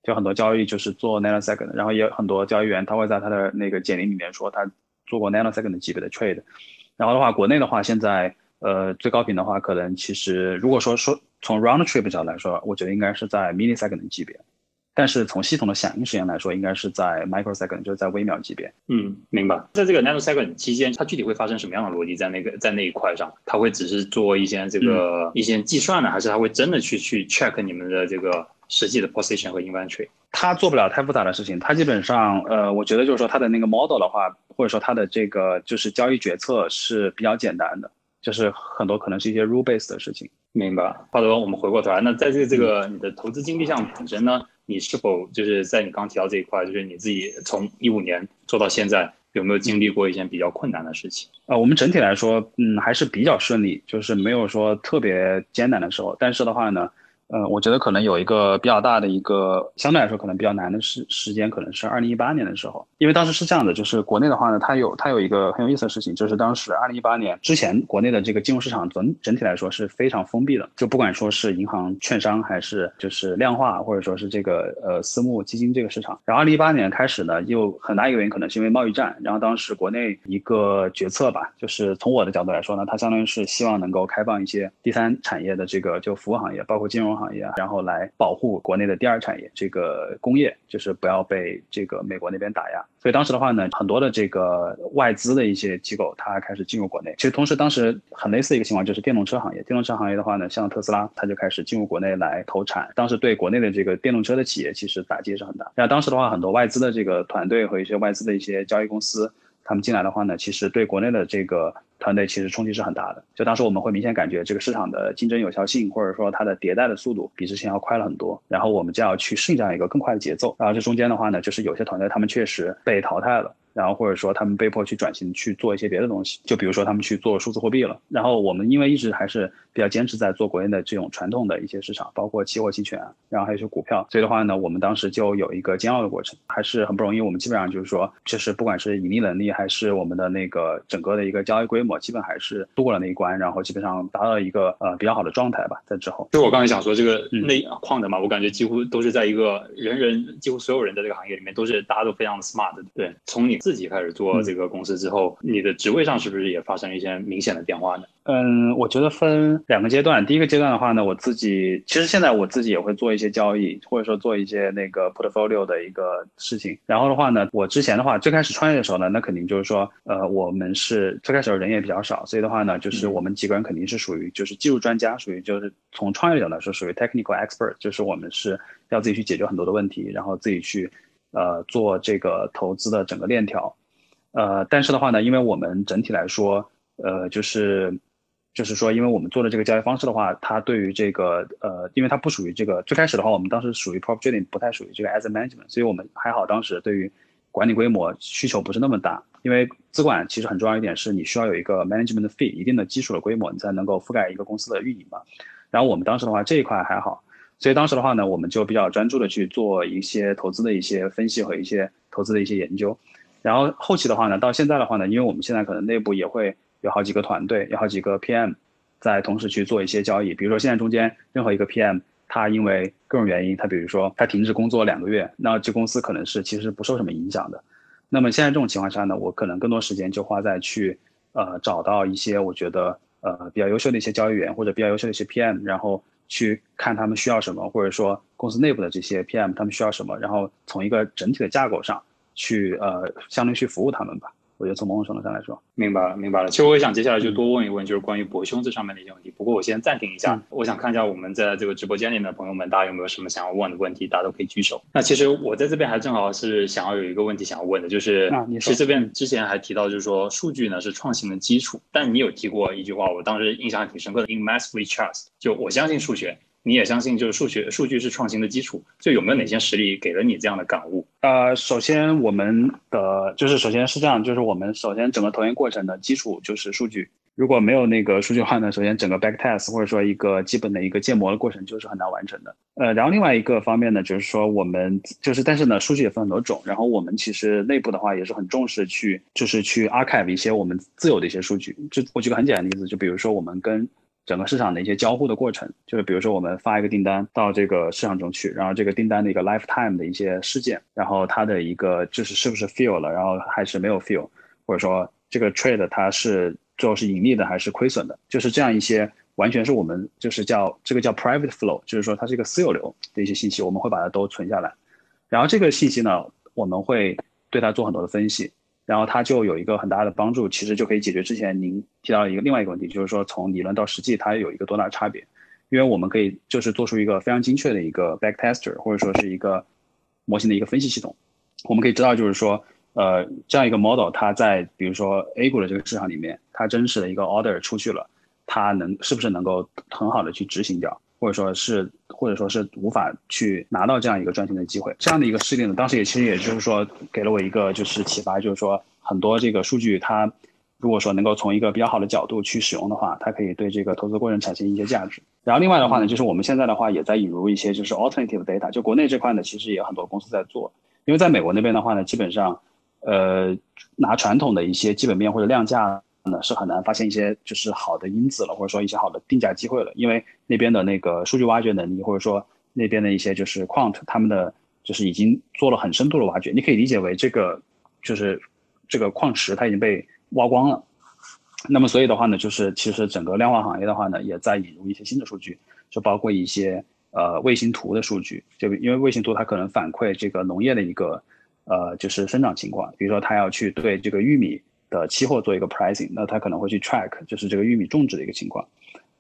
就很多交易就是做 nanosecond，然后也有很多交易员他会在他的那个简历里面说他。做过 nanosecond 级别的 trade，然后的话，国内的话，现在呃最高频的话，可能其实如果说说从 round trip 角来说，我觉得应该是在 millisecond 级别，但是从系统的响应时间来说，应该是在 microsecond，就是在微秒级别。嗯，明白。在这个 nanosecond 期间，它具体会发生什么样的逻辑在那个在那一块上？它会只是做一些这个一些计算呢，还是它会真的去去 check 你们的这个？实际的 position 和 inventory，它做不了太复杂的事情。它基本上，呃，我觉得就是说它的那个 model 的话，或者说它的这个就是交易决策是比较简单的，就是很多可能是一些 rule based 的事情。明白。华德，我们回过头来，那在这这个你的投资经历上本身呢，你是否就是在你刚提到这一块，就是你自己从一五年做到现在，有没有经历过一些比较困难的事情？呃，我们整体来说，嗯，还是比较顺利，就是没有说特别艰难的时候。但是的话呢。呃，我觉得可能有一个比较大的一个相对来说可能比较难的时时间，可能是二零一八年的时候，因为当时是这样的，就是国内的话呢，它有它有一个很有意思的事情，就是当时二零一八年之前，国内的这个金融市场整整体来说是非常封闭的，就不管说是银行、券商还是就是量化，或者说是这个呃私募基金这个市场。然后二零一八年开始呢，又很大一个原因可能是因为贸易战，然后当时国内一个决策吧，就是从我的角度来说呢，它相当于是希望能够开放一些第三产业的这个就服务行业，包括金融。行业，然后来保护国内的第二产业，这个工业就是不要被这个美国那边打压。所以当时的话呢，很多的这个外资的一些机构，它开始进入国内。其实同时当时很类似一个情况，就是电动车行业。电动车行业的话呢，像特斯拉，它就开始进入国内来投产。当时对国内的这个电动车的企业，其实打击也是很大。那当时的话，很多外资的这个团队和一些外资的一些交易公司，他们进来的话呢，其实对国内的这个。团队其实冲击是很大的，就当时我们会明显感觉这个市场的竞争有效性，或者说它的迭代的速度比之前要快了很多，然后我们就要去适应这样一个更快的节奏。然后这中间的话呢，就是有些团队他们确实被淘汰了。然后或者说他们被迫去转型去做一些别的东西，就比如说他们去做数字货币了。然后我们因为一直还是比较坚持在做国内的这种传统的一些市场，包括期货、期权，然后还有一些股票。所以的话呢，我们当时就有一个煎熬的过程，还是很不容易。我们基本上就是说，就是不管是盈利能力还是我们的那个整个的一个交易规模，基本还是度过了那一关，然后基本上达到一个呃比较好的状态吧。在之后，就我刚才想说这个内矿的嘛，我感觉几乎都是在一个人人几乎所有人的这个行业里面，都是大家都非常的 smart。对，从你自己开始做。这个公司之后，你的职位上是不是也发生了一些明显的变化呢？嗯，我觉得分两个阶段。第一个阶段的话呢，我自己其实现在我自己也会做一些交易，或者说做一些那个 portfolio 的一个事情。然后的话呢，我之前的话最开始创业的时候呢，那肯定就是说，呃，我们是最开始人也比较少，所以的话呢，就是我们几个人肯定是属于就是技术专家，属于就是从创业的角度来说，属于 technical expert，就是我们是要自己去解决很多的问题，然后自己去呃做这个投资的整个链条。呃，但是的话呢，因为我们整体来说，呃，就是，就是说，因为我们做的这个交易方式的话，它对于这个，呃，因为它不属于这个最开始的话，我们当时属于 prop trading，不太属于这个 asset management，所以我们还好，当时对于管理规模需求不是那么大。因为资管其实很重要一点是你需要有一个 management fee 一定的基础的规模，你才能够覆盖一个公司的运营嘛。然后我们当时的话这一块还好，所以当时的话呢，我们就比较专注的去做一些投资的一些分析和一些投资的一些研究。然后后期的话呢，到现在的话呢，因为我们现在可能内部也会有好几个团队，有好几个 PM，在同时去做一些交易。比如说现在中间任何一个 PM，他因为各种原因，他比如说他停止工作两个月，那这公司可能是其实不受什么影响的。那么现在这种情况下呢，我可能更多时间就花在去呃找到一些我觉得呃比较优秀的一些交易员或者比较优秀的一些 PM，然后去看他们需要什么，或者说公司内部的这些 PM 他们需要什么，然后从一个整体的架构上。去呃，相当于去服务他们吧。我觉得从某种程度上来说，明白了，明白了。其实我也想接下来就多问一问，就是关于博兄这上面的一些问题。不过我先暂停一下，我想看一下我们在这个直播间里面的朋友们，大家有没有什么想要问的问题？大家都可以举手。那其实我在这边还正好是想要有一个问题想要问的，就是其实这边之前还提到，就是说数据呢是创新的基础。但你有提过一句话，我当时印象还挺深刻的，In massively trust，就我相信数学。你也相信，就是数学数据是创新的基础，就有没有哪些实例给了你这样的感悟？呃，首先我们的就是首先是这样，就是我们首先整个投研过程的基础就是数据，如果没有那个数据化呢，首先整个 back test 或者说一个基本的一个建模的过程就是很难完成的。呃，然后另外一个方面呢，就是说我们就是但是呢，数据也分很多种，然后我们其实内部的话也是很重视去就是去 archive 一些我们自有的一些数据。就我举个很简单的例子，就比如说我们跟整个市场的一些交互的过程，就是比如说我们发一个订单到这个市场中去，然后这个订单的一个 lifetime 的一些事件，然后它的一个就是是不是 fill 了，然后还是没有 fill，或者说这个 trade 它是最后是盈利的还是亏损的，就是这样一些完全是我们就是叫这个叫 private flow，就是说它是一个私有流的一些信息，我们会把它都存下来，然后这个信息呢，我们会对它做很多的分析。然后它就有一个很大的帮助，其实就可以解决之前您提到的一个另外一个问题，就是说从理论到实际它有一个多大的差别？因为我们可以就是做出一个非常精确的一个 backtester，或者说是一个模型的一个分析系统。我们可以知道，就是说，呃，这样一个 model，它在比如说 A 股的这个市场里面，它真实的一个 order 出去了，它能是不是能够很好的去执行掉？或者说是或者说是无法去拿到这样一个赚钱的机会。这样的一个事例呢，当时也其实也就是说给了我一个就是启发，就是说很多这个数据它如果说能够从一个比较好的角度去使用的话，它可以对这个投资过程产生一些价值。然后另外的话呢，就是我们现在的话也在引入一些就是 alternative data，就国内这块呢，其实也很多公司在做，因为在美国那边的话呢，基本上呃拿传统的一些基本面或者量价。呢是很难发现一些就是好的因子了，或者说一些好的定价机会了，因为那边的那个数据挖掘能力，或者说那边的一些就是 quant 他们的就是已经做了很深度的挖掘，你可以理解为这个就是这个矿池它已经被挖光了。那么所以的话呢，就是其实整个量化行业的话呢，也在引入一些新的数据，就包括一些呃卫星图的数据，就因为卫星图它可能反馈这个农业的一个呃就是生长情况，比如说它要去对这个玉米。的期货做一个 pricing，那它可能会去 track 就是这个玉米种植的一个情况，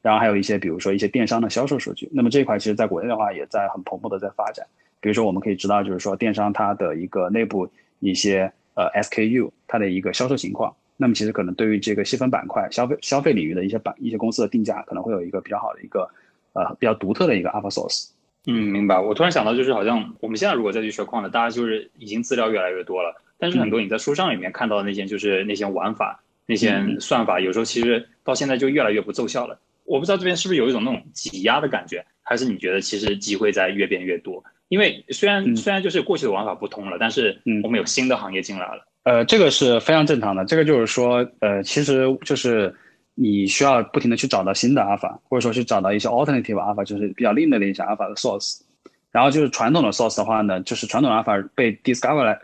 然后还有一些比如说一些电商的销售数据。那么这一块其实在国内的话也在很蓬勃的在发展。比如说我们可以知道就是说电商它的一个内部一些呃 SKU 它的一个销售情况。那么其实可能对于这个细分板块消费消费领域的一些板一些公司的定价可能会有一个比较好的一个呃比较独特的一个 alpha source。嗯，明白。我突然想到就是好像我们现在如果再去学矿的，大家就是已经资料越来越多了。但是很多你在书上里面看到的那些，就是那些玩法、那些算法，有时候其实到现在就越来越不奏效了。我不知道这边是不是有一种那种挤压的感觉，还是你觉得其实机会在越变越多？因为虽然虽然就是过去的玩法不通了，但是我们有新的行业进来了。呃，这个是非常正常的。这个就是说，呃，其实就是你需要不停的去找到新的阿尔法或者说去找到一些 alternative 阿尔法就是比较另类的一些阿尔法的 source。然后就是传统的 source 的话呢，就是传统 alpha 被 discover 来。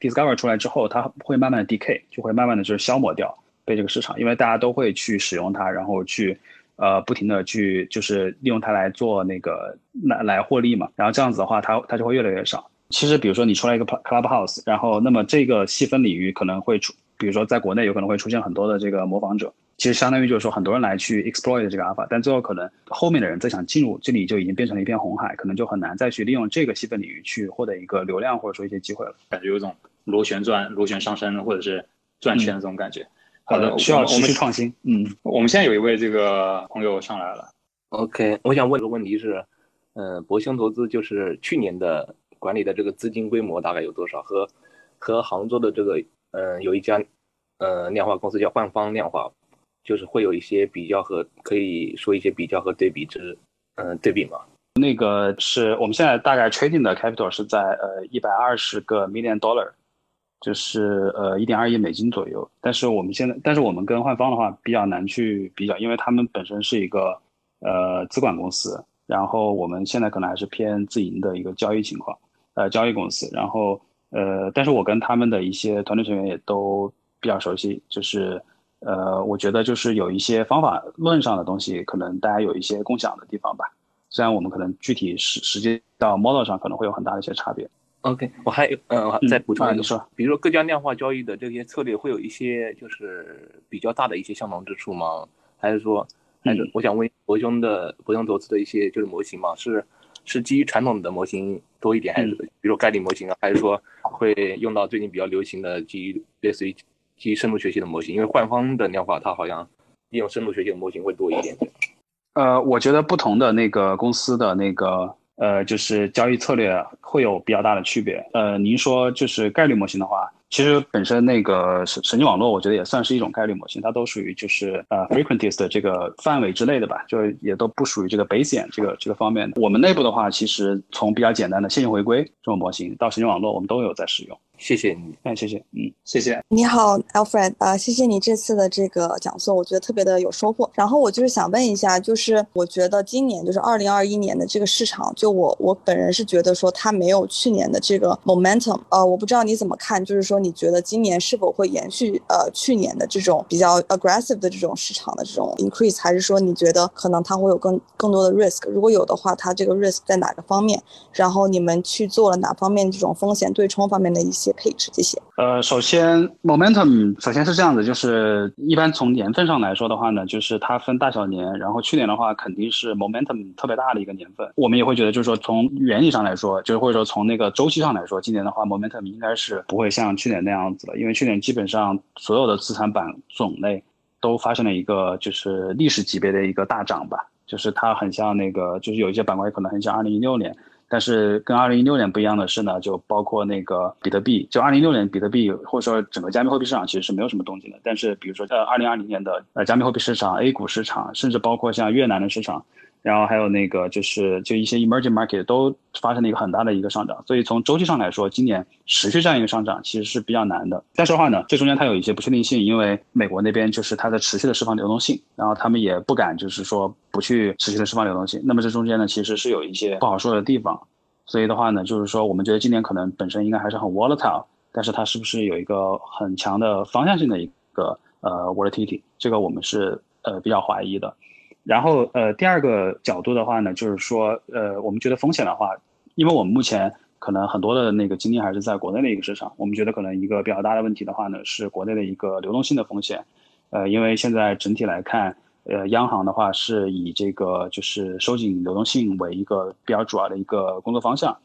Discover 出来之后，它会慢慢的 decay，就会慢慢的就是消磨掉被这个市场，因为大家都会去使用它，然后去呃不停的去就是利用它来做那个来来获利嘛，然后这样子的话，它它就会越来越少。其实比如说你出来一个 clubhouse，然后那么这个细分领域可能会出，比如说在国内有可能会出现很多的这个模仿者。其实相当于就是说，很多人来去 exploit 这个 alpha，但最后可能后面的人再想进入这里，就已经变成了一片红海，可能就很难再去利用这个细分领域去获得一个流量或者说一些机会了。感觉有种螺旋转、螺旋上升或者是转圈的这种感觉。好的，需要持续创新。嗯，我们现在有一位这个朋友上来了。OK，我想问个问题是，呃，博兴投资就是去年的管理的这个资金规模大概有多少？和和杭州的这个，嗯，有一家，呃，量化公司叫幻方量化。就是会有一些比较和可以说一些比较和对比之，嗯，对比吗？那个是我们现在大概 trading 的 capital 是在呃一百二十个 million dollar，就是呃一点二亿美金左右。但是我们现在，但是我们跟换方的话比较难去比较，因为他们本身是一个呃资管公司，然后我们现在可能还是偏自营的一个交易情况，呃交易公司。然后呃，但是我跟他们的一些团队成员也都比较熟悉，就是。呃，我觉得就是有一些方法论上的东西，可能大家有一些共享的地方吧。虽然我们可能具体实实际到 model 上可能会有很大的一些差别。OK，我还有呃再补充一个，说，比如说各家量化交易的这些策略会有一些就是比较大的一些相同之处吗？还是说，还是我想问博兄的博兄投资的一些就是模型嘛，是是基于传统的模型多一点，还是比如概率模型啊？还是说会用到最近比较流行的基于类似于？基于深度学习的模型，因为幻方的量化它好像利用深度学习的模型会多一点。呃，我觉得不同的那个公司的那个呃，就是交易策略会有比较大的区别。呃，您说就是概率模型的话。其实本身那个神神经网络，我觉得也算是一种概率模型，它都属于就是呃 frequentist 这个范围之类的吧，就也都不属于这个 Bayesian 这个这个方面。我们内部的话，其实从比较简单的线性回归这种模型到神经网络，我们都有在使用。谢谢你，哎，谢谢，嗯，谢谢。你好，Alfred，啊，谢谢你这次的这个讲座，我觉得特别的有收获。然后我就是想问一下，就是我觉得今年就是二零二一年的这个市场，就我我本人是觉得说它没有去年的这个 momentum，呃，我不知道你怎么看，就是说。你觉得今年是否会延续呃去年的这种比较 aggressive 的这种市场的这种 increase，还是说你觉得可能它会有更更多的 risk？如果有的话，它这个 risk 在哪个方面？然后你们去做了哪方面这种风险对冲方面的一些配置？这些？呃，首先 momentum 首先是这样子，就是一般从年份上来说的话呢，就是它分大小年，然后去年的话肯定是 momentum 特别大的一个年份。我们也会觉得，就是说从原理上来说，就是或者说从那个周期上来说，今年的话 momentum 应该是不会像去年。那样子了，因为去年基本上所有的资产板种类都发生了一个就是历史级别的一个大涨吧，就是它很像那个，就是有一些板块可能很像二零一六年。但是跟二零一六年不一样的是呢，就包括那个比特币，就二零一六年比特币或者说整个加密货币市场其实是没有什么动静的。但是比如说呃二零二零年的呃加密货币市场、A 股市场，甚至包括像越南的市场。然后还有那个就是就一些 emerging market 都发生了一个很大的一个上涨，所以从周期上来说，今年持续这样一个上涨其实是比较难的。但是的话呢，这中间它有一些不确定性，因为美国那边就是它在持续的释放流动性，然后他们也不敢就是说不去持续的释放流动性。那么这中间呢，其实是有一些不好说的地方。所以的话呢，就是说我们觉得今年可能本身应该还是很 volatile，但是它是不是有一个很强的方向性的一个呃 volatility，这个我们是呃比较怀疑的。然后，呃，第二个角度的话呢，就是说，呃，我们觉得风险的话，因为我们目前可能很多的那个精力还是在国内的一个市场，我们觉得可能一个比较大的问题的话呢，是国内的一个流动性的风险，呃，因为现在整体来看，呃，央行的话是以这个就是收紧流动性为一个比较主要的一个工作方向，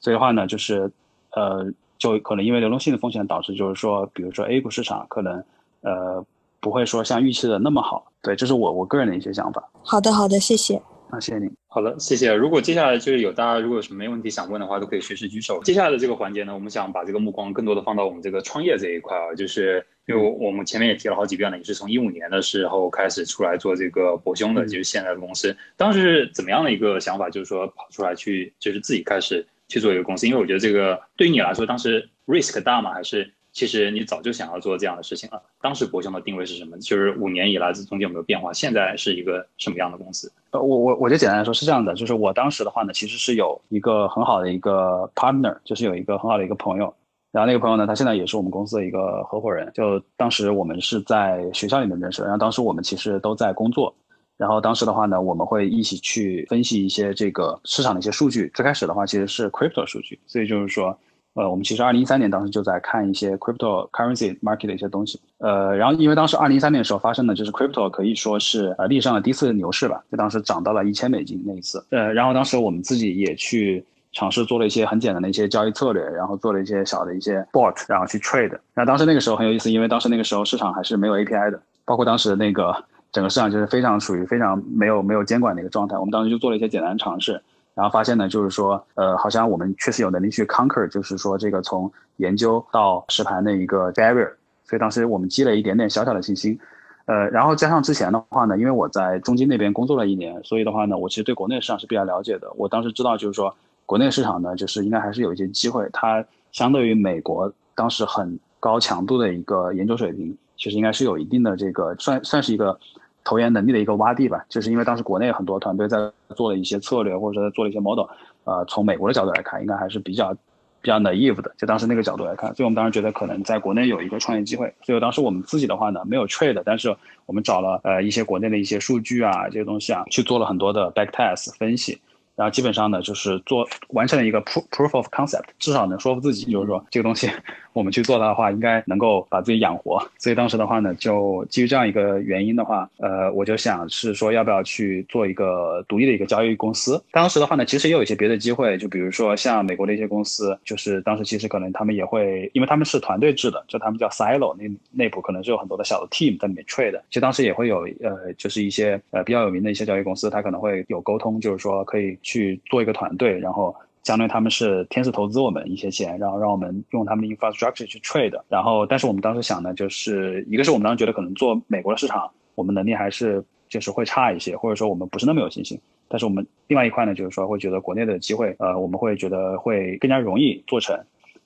所以的话呢，就是，呃，就可能因为流动性的风险导致，就是说，比如说 A 股市场可能，呃。不会说像预期的那么好，对，这是我我个人的一些想法。好的，好的，谢谢。那谢谢您。好的，谢谢。如果接下来就是有大家如果有什么问题想问的话，都可以随时举手。接下来的这个环节呢，我们想把这个目光更多的放到我们这个创业这一块啊，就是因为我们前面也提了好几遍了，也是从一五年的时候开始出来做这个博兄的，就是现在的公司。当时是怎么样的一个想法？就是说跑出来去，就是自己开始去做一个公司。因为我觉得这个对于你来说，当时 risk 大吗？还是？其实你早就想要做这样的事情了。当时博雄的定位是什么？就是五年以来这中间有没有变化？现在是一个什么样的公司？呃，我我我就简单来说是这样的，就是我当时的话呢，其实是有一个很好的一个 partner，就是有一个很好的一个朋友。然后那个朋友呢，他现在也是我们公司的一个合伙人。就当时我们是在学校里面认识的，然后当时我们其实都在工作。然后当时的话呢，我们会一起去分析一些这个市场的一些数据。最开始的话其实是 crypto 数据，所以就是说。呃，我们其实二零一三年当时就在看一些 cryptocurrency market 的一些东西。呃，然后因为当时二零一三年的时候发生的就是 crypto 可以说是呃历史上的第一次牛市吧，就当时涨到了一千美金那一次。呃，然后当时我们自己也去尝试做了一些很简单的一些交易策略，然后做了一些小的一些 bot，然后去 trade。那当时那个时候很有意思，因为当时那个时候市场还是没有 API 的，包括当时那个整个市场就是非常属于非常没有没有监管的一个状态。我们当时就做了一些简单的尝试。然后发现呢，就是说，呃，好像我们确实有能力去 conquer，就是说这个从研究到实盘的一个 barrier，所以当时我们积累一点点小小的信心，呃，然后加上之前的话呢，因为我在中金那边工作了一年，所以的话呢，我其实对国内市场是比较了解的。我当时知道，就是说国内市场呢，就是应该还是有一些机会，它相对于美国当时很高强度的一个研究水平，其实应该是有一定的这个算算是一个。投研能力的一个洼地吧，就是因为当时国内很多团队在做了一些策略，或者说在做了一些 model，呃，从美国的角度来看，应该还是比较比较 naive 的。就当时那个角度来看，所以我们当时觉得可能在国内有一个创业机会。所以当时我们自己的话呢，没有 trade，但是我们找了呃一些国内的一些数据啊这些东西啊，去做了很多的 back test 分析。然后基本上呢，就是做完成了一个 proof proof of concept，至少能说服自己，就是说这个东西我们去做它的话，应该能够把自己养活。所以当时的话呢，就基于这样一个原因的话，呃，我就想是说要不要去做一个独立的一个交易公司。当时的话呢，其实也有一些别的机会，就比如说像美国的一些公司，就是当时其实可能他们也会，因为他们是团队制的，就他们叫 silo，那内部可能是有很多的小的 team 在里面 trade。其实当时也会有呃，就是一些呃比较有名的一些交易公司，它可能会有沟通，就是说可以。去做一个团队，然后相当于他们是天使投资我们一些钱，然后让我们用他们的 infrastructure 去 trade。然后，但是我们当时想呢，就是一个是我们当时觉得可能做美国的市场，我们能力还是就是会差一些，或者说我们不是那么有信心。但是我们另外一块呢，就是说会觉得国内的机会，呃，我们会觉得会更加容易做成。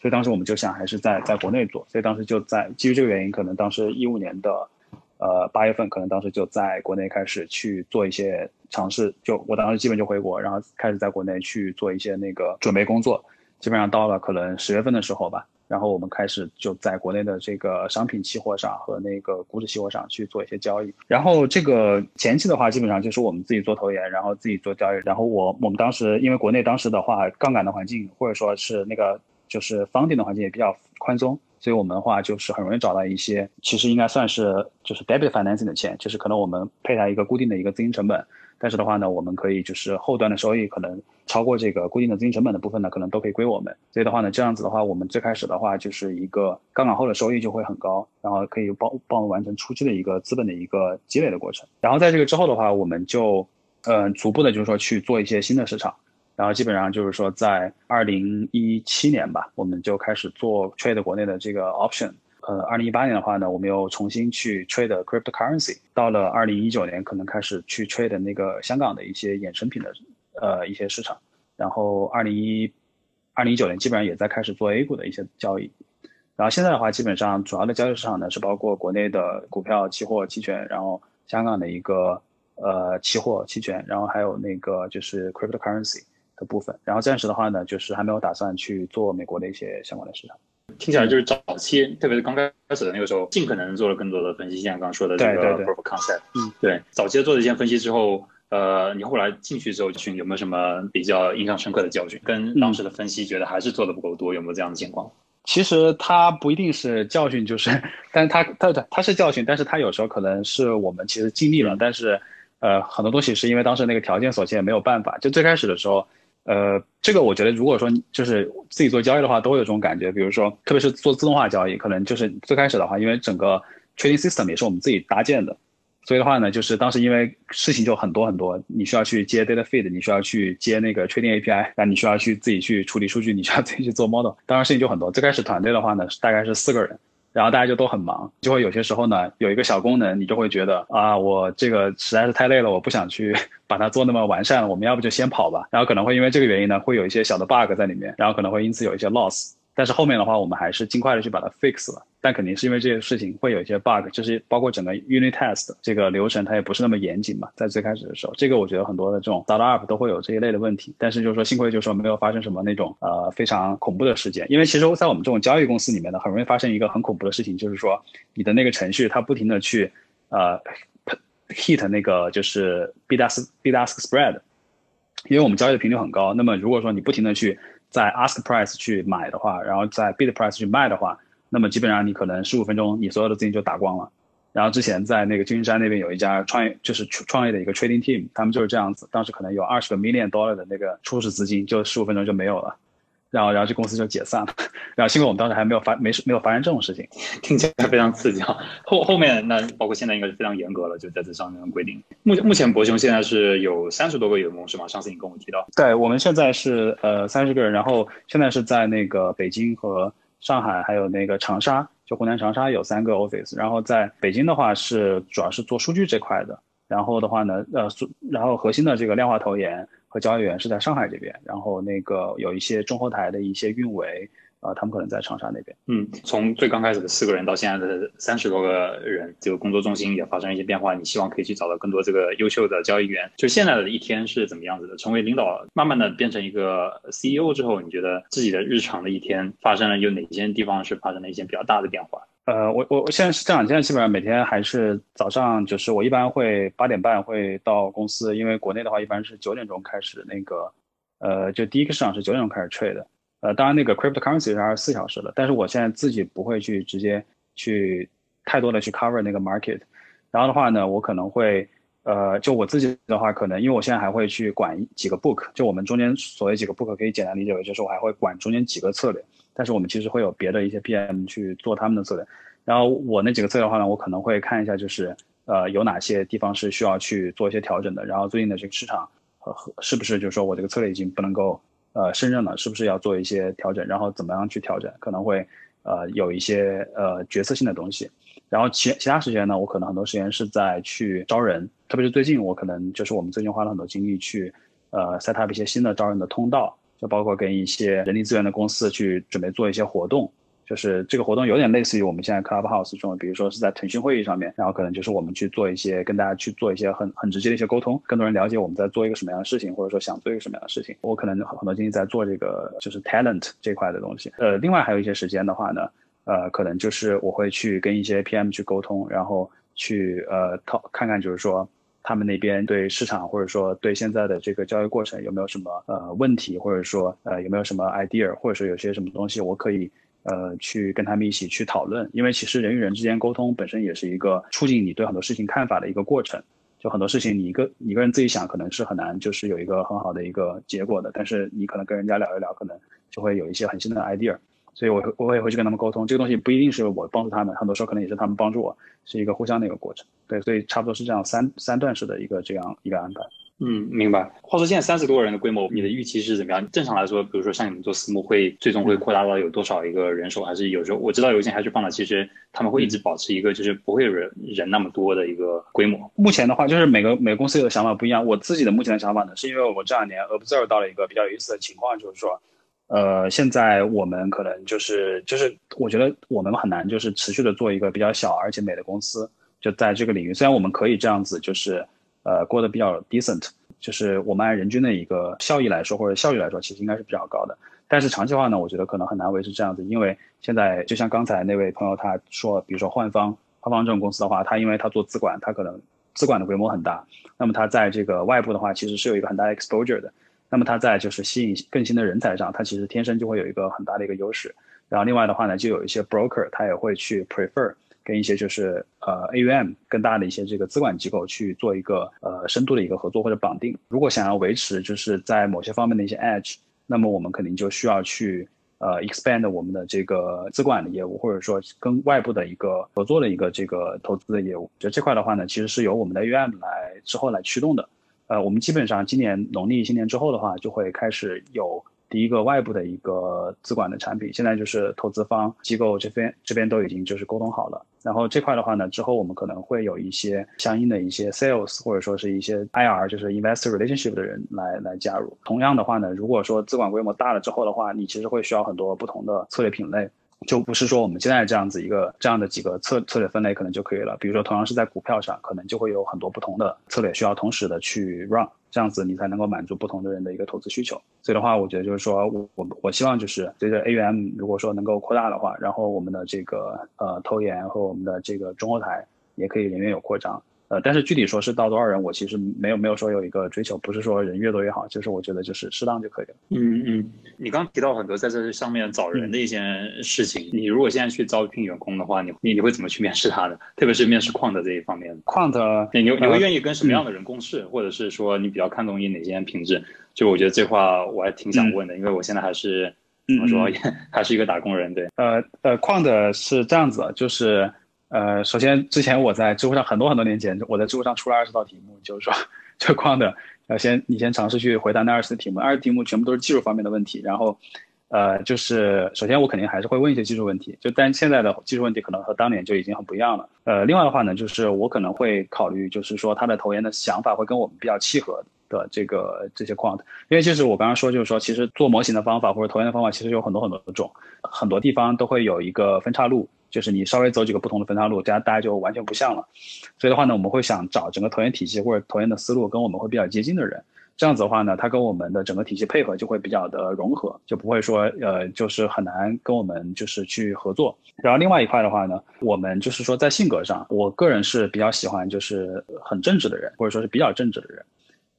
所以当时我们就想还是在在国内做。所以当时就在基于这个原因，可能当时一五年的。呃，八月份可能当时就在国内开始去做一些尝试，就我当时基本就回国，然后开始在国内去做一些那个准备工作。基本上到了可能十月份的时候吧，然后我们开始就在国内的这个商品期货上和那个股指期货上去做一些交易。然后这个前期的话，基本上就是我们自己做投研，然后自己做交易。然后我我们当时因为国内当时的话，杠杆的环境或者说是那个就是 funding 的环境也比较宽松。所以我们的话就是很容易找到一些，其实应该算是就是 debit financing 的钱，就是可能我们配它一个固定的一个资金成本，但是的话呢，我们可以就是后端的收益可能超过这个固定的资金成本的部分呢，可能都可以归我们。所以的话呢，这样子的话，我们最开始的话就是一个杠杆后的收益就会很高，然后可以帮帮我们完成初期的一个资本的一个积累的过程。然后在这个之后的话，我们就呃，逐步的就是说去做一些新的市场。然后基本上就是说，在二零一七年吧，我们就开始做 trade 国内的这个 option。呃，二零一八年的话呢，我们又重新去 trade cryptocurrency。到了二零一九年，可能开始去 trade 那个香港的一些衍生品的呃一些市场。然后二零一二零一九年基本上也在开始做 A 股的一些交易。然后现在的话，基本上主要的交易市场呢是包括国内的股票、期货、期权，然后香港的一个呃期货、期权，然后还有那个就是 cryptocurrency。的部分，然后暂时的话呢，就是还没有打算去做美国的一些相关的市场。听起来就是早期，特别是刚开始的那个时候，尽可能做了更多的分析，像刚刚说的这个 proof concept。嗯，对，早期做了一些分析之后，呃，你后来进去之后，群有没有什么比较印象深刻的教训？跟当时的分析觉得还是做的不够多，有没有这样的情况？其实它不一定是教训，就是，但是它它它是教训，但是它有时候可能是我们其实尽力了，但是呃，很多东西是因为当时那个条件所限，没有办法。就最开始的时候。呃，这个我觉得，如果说就是自己做交易的话，都会有这种感觉。比如说，特别是做自动化交易，可能就是最开始的话，因为整个 trading system 也是我们自己搭建的，所以的话呢，就是当时因为事情就很多很多，你需要去接 data feed，你需要去接那个 trading API，那你需要去自己去处理数据，你需要自己去做 model，当然事情就很多。最开始团队的话呢，大概是四个人。然后大家就都很忙，就会有些时候呢，有一个小功能，你就会觉得啊，我这个实在是太累了，我不想去 把它做那么完善了，我们要不就先跑吧。然后可能会因为这个原因呢，会有一些小的 bug 在里面，然后可能会因此有一些 loss。但是后面的话，我们还是尽快的去把它 fix 了。但肯定是因为这些事情会有一些 bug，就是包括整个 unit test 这个流程，它也不是那么严谨嘛。在最开始的时候，这个我觉得很多的这种 startup 都会有这一类的问题。但是就是说，幸亏就是说没有发生什么那种呃非常恐怖的事件。因为其实，在我们这种交易公司里面呢，很容易发生一个很恐怖的事情，就是说你的那个程序它不停的去呃 hit 那个就是 bdask b d a s k spread，因为我们交易的频率很高。那么如果说你不停的去在 ask price 去买的话，然后在 bid price 去卖的话，那么基本上你可能十五分钟你所有的资金就打光了。然后之前在那个金山那边有一家创业，就是创业的一个 trading team，他们就是这样子，当时可能有二十个 million dollar 的那个初始资金，就十五分钟就没有了。然后，然后这公司就解散了。然后，幸亏我们当时还没有发，没没有发生这种事情，听起来非常刺激啊。后后面那包括现在应该是非常严格了，就在这上面规定。目目前博兄现在是有三十多个员工是吗？上次你跟我提到。对，我们现在是呃三十个人，然后现在是在那个北京和上海，还有那个长沙，就湖南长沙有三个 office。然后在北京的话是主要是做数据这块的，然后的话呢，呃，然后核心的这个量化投研。和交易员是在上海这边，然后那个有一些中后台的一些运维，呃，他们可能在长沙那边。嗯，从最刚开始的四个人到现在的三十多个人，这个工作重心也发生一些变化。你希望可以去找到更多这个优秀的交易员。就现在的一天是怎么样子的？成为领导，慢慢的变成一个 CEO 之后，你觉得自己的日常的一天发生了有哪些地方是发生了一些比较大的变化？呃，我我我现在是这样，现在基本上每天还是早上，就是我一般会八点半会到公司，因为国内的话一般是九点钟开始那个，呃，就第一个市场是九点钟开始 trade，呃，当然那个 cryptocurrency 是二十四小时的，但是我现在自己不会去直接去太多的去 cover 那个 market，然后的话呢，我可能会，呃，就我自己的话，可能因为我现在还会去管几个 book，就我们中间所谓几个 book 可以简单理解为就是我还会管中间几个策略。但是我们其实会有别的一些 PM 去做他们的策略，然后我那几个策略的话呢，我可能会看一下，就是呃有哪些地方是需要去做一些调整的，然后最近的这个市场和和是不是就是说我这个策略已经不能够呃胜任了，是不是要做一些调整，然后怎么样去调整，可能会呃有一些呃决策性的东西，然后其其他时间呢，我可能很多时间是在去招人，特别是最近我可能就是我们最近花了很多精力去呃 set up 一些新的招人的通道。就包括跟一些人力资源的公司去准备做一些活动，就是这个活动有点类似于我们现在 Clubhouse 这种，比如说是在腾讯会议上面，然后可能就是我们去做一些跟大家去做一些很很直接的一些沟通，更多人了解我们在做一个什么样的事情，或者说想做一个什么样的事情。我可能很多精力在做这个就是 talent 这块的东西。呃，另外还有一些时间的话呢，呃，可能就是我会去跟一些 PM 去沟通，然后去呃讨看看就是说。他们那边对市场或者说对现在的这个交易过程有没有什么呃问题，或者说呃有没有什么 idea，或者说有些什么东西我可以呃去跟他们一起去讨论，因为其实人与人之间沟通本身也是一个促进你对很多事情看法的一个过程。就很多事情你一个一个人自己想可能是很难就是有一个很好的一个结果的，但是你可能跟人家聊一聊，可能就会有一些很新的 idea。所以，我我也会去跟他们沟通。这个东西不一定是我帮助他们，很多时候可能也是他们帮助我，是一个互相的一个过程。对，所以差不多是这样三三段式的一个这样一个安排。嗯，明白。话说现在三十多个人的规模，你的预期是怎么样？正常来说，比如说像你们做私募，会最终会扩大到有多少一个人手？还是有时候我知道有一些 hedge fund 其实他们会一直保持一个就是不会有人人那么多的一个规模。目前的话，就是每个每个公司有的想法不一样。我自己的目前的想法呢，是因为我这两年 observe 到了一个比较有意思的情况，就是说，呃，现在我们可能就是就是我觉得我们很难就是持续的做一个比较小而且美的公司，就在这个领域。虽然我们可以这样子，就是呃过得比较 decent。就是我们按人均的一个效益来说，或者效率来说，其实应该是比较高的。但是长期化呢，我觉得可能很难维持这样子，因为现在就像刚才那位朋友他说，比如说幻方，幻方这种公司的话，他因为他做资管，他可能资管的规模很大，那么他在这个外部的话，其实是有一个很大的 exposure 的。那么它在就是吸引更新的人才上，它其实天生就会有一个很大的一个优势。然后另外的话呢，就有一些 broker，他也会去 prefer。跟一些就是呃 AUM 更大的一些这个资管机构去做一个呃深度的一个合作或者绑定。如果想要维持就是在某些方面的一些 edge，那么我们肯定就需要去呃 expand 我们的这个资管的业务，或者说跟外部的一个合作的一个这个投资的业务。就这块的话呢，其实是由我们的 AUM 来之后来驱动的。呃，我们基本上今年农历新年之后的话，就会开始有。第一个外部的一个资管的产品，现在就是投资方机构这边这边都已经就是沟通好了。然后这块的话呢，之后我们可能会有一些相应的一些 sales 或者说是一些 IR，就是 investor relationship 的人来来加入。同样的话呢，如果说资管规模大了之后的话，你其实会需要很多不同的策略品类，就不是说我们现在这样子一个这样的几个策策略分类可能就可以了。比如说同样是在股票上，可能就会有很多不同的策略需要同时的去 run。这样子你才能够满足不同的人的一个投资需求。所以的话，我觉得就是说我我我希望就是随着 AUM 如果说能够扩大的话，然后我们的这个呃投研和我们的这个中后台也可以人员有扩张。呃，但是具体说是到多少人，我其实没有没有说有一个追求，不是说人越多越好，就是我觉得就是适当就可以了。嗯嗯，你刚刚提到很多在这上面找人的一些事情，你如果现在去招聘员工的话，你你你会怎么去面试他的？特别是面试 Quant 这一方面，Quant，你你会愿意跟什么样的人共事，或者是说你比较看重于哪些品质？就我觉得这话我还挺想问的，因为我现在还是怎么说，还是一个打工人。对，呃呃，Quant 是这样子，就是。呃，首先，之前我在知乎上很多很多年前，我在知乎上出了二十道题目，就是说 这框的，呃，先你先尝试去回答那二十题目，二十题目全部都是技术方面的问题，然后，呃，就是首先我肯定还是会问一些技术问题，就但现在的技术问题可能和当年就已经很不一样了。呃，另外的话呢，就是我可能会考虑，就是说他的投研的想法会跟我们比较契合的这个这些矿因为就是我刚刚说，就是说其实做模型的方法或者投研的方法其实有很多很多种，很多地方都会有一个分岔路。就是你稍微走几个不同的分叉路，大家大家就完全不像了。所以的话呢，我们会想找整个投研体系或者投研的思路跟我们会比较接近的人。这样子的话呢，他跟我们的整个体系配合就会比较的融合，就不会说呃就是很难跟我们就是去合作。然后另外一块的话呢，我们就是说在性格上，我个人是比较喜欢就是很正直的人，或者说是比较正直的人。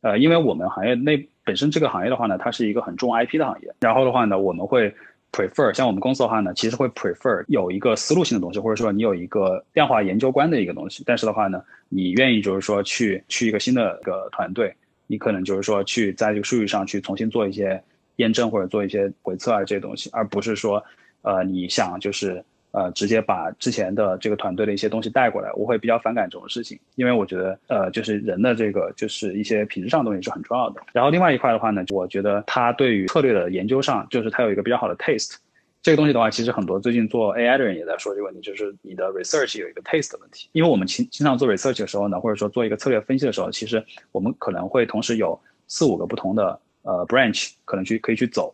呃，因为我们行业内本身这个行业的话呢，它是一个很重 IP 的行业。然后的话呢，我们会。Prefer 像我们公司的话呢，其实会 prefer 有一个思路性的东西，或者说你有一个量化研究观的一个东西。但是的话呢，你愿意就是说去去一个新的一个团队，你可能就是说去在这个数据上去重新做一些验证或者做一些回测啊这些东西，而不是说呃你想就是。呃，直接把之前的这个团队的一些东西带过来，我会比较反感这种事情，因为我觉得，呃，就是人的这个就是一些品质上的东西是很重要的。然后另外一块的话呢，我觉得他对于策略的研究上，就是他有一个比较好的 taste。这个东西的话，其实很多最近做 AI 的人也在说这个问题，就是你的 research 有一个 taste 的问题。因为我们经经常做 research 的时候呢，或者说做一个策略分析的时候，其实我们可能会同时有四五个不同的呃 branch 可能去可以去走。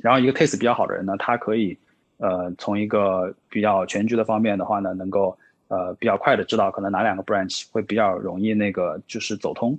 然后一个 taste 比较好的人呢，他可以。呃，从一个比较全局的方面的话呢，能够呃比较快的知道可能哪两个 branch 会比较容易那个就是走通，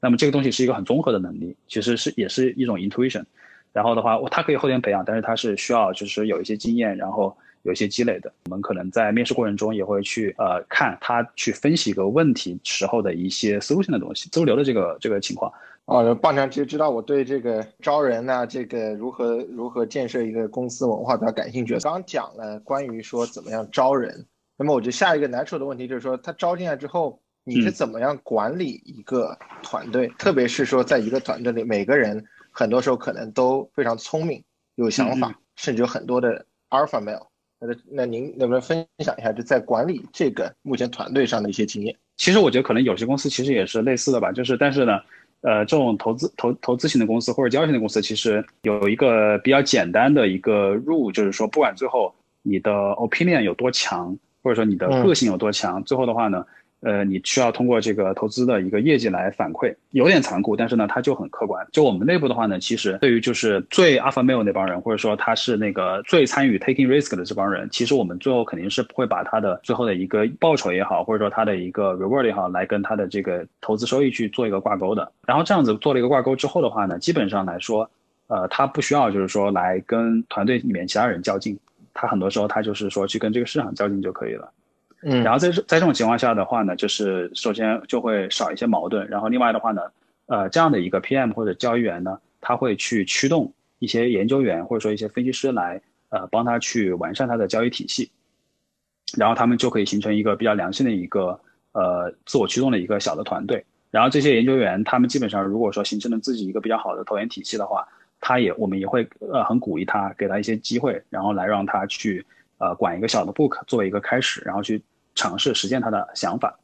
那么这个东西是一个很综合的能力，其实是也是一种 intuition，然后的话，它可以后天培养，但是它是需要就是有一些经验，然后有一些积累的。我们可能在面试过程中也会去呃看他去分析一个问题时候的一些思路性的东西，思路流的这个这个情况。哦，棒强其实知道我对这个招人呢，这个如何如何建设一个公司文化比较感兴趣。刚讲了关于说怎么样招人，那么我觉得下一个 natural 的问题就是说，他招进来之后，你是怎么样管理一个团队？特别是说，在一个团队里，每个人很多时候可能都非常聪明、有想法，甚至有很多的 alpha male。那那您能不能分享一下，就在管理这个目前团队上的一些经验？其实我觉得可能有些公司其实也是类似的吧，就是但是呢。呃，这种投资投投资型的公司或者交易型的公司，其实有一个比较简单的一个 rule，就是说，不管最后你的 opinion 有多强，或者说你的个性有多强，最后的话呢。呃，你需要通过这个投资的一个业绩来反馈，有点残酷，但是呢，它就很客观。就我们内部的话呢，其实对于就是最 alpha male 那帮人，或者说他是那个最参与 taking risk 的这帮人，其实我们最后肯定是不会把他的最后的一个报酬也好，或者说他的一个 reward 也好，来跟他的这个投资收益去做一个挂钩的。然后这样子做了一个挂钩之后的话呢，基本上来说，呃，他不需要就是说来跟团队里面其他人较劲，他很多时候他就是说去跟这个市场较劲就可以了。嗯，然后在在这种情况下的话呢，就是首先就会少一些矛盾，然后另外的话呢，呃，这样的一个 PM 或者交易员呢，他会去驱动一些研究员或者说一些分析师来，呃，帮他去完善他的交易体系，然后他们就可以形成一个比较良性的一个呃自我驱动的一个小的团队，然后这些研究员他们基本上如果说形成了自己一个比较好的投研体系的话，他也我们也会呃很鼓励他，给他一些机会，然后来让他去。呃，管一个小的 book 作为一个开始，然后去尝试实践他的想法，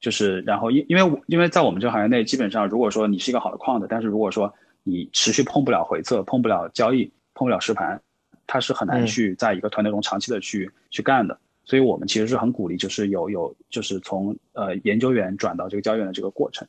就是然后因因为因为在我们这个行业内，基本上如果说你是一个好的 quant，但是如果说你持续碰不了回测，碰不了交易，碰不了实盘，它是很难去在一个团队中长期的去去干的。所以我们其实是很鼓励，就是有有就是从呃研究员转到这个交易员的这个过程。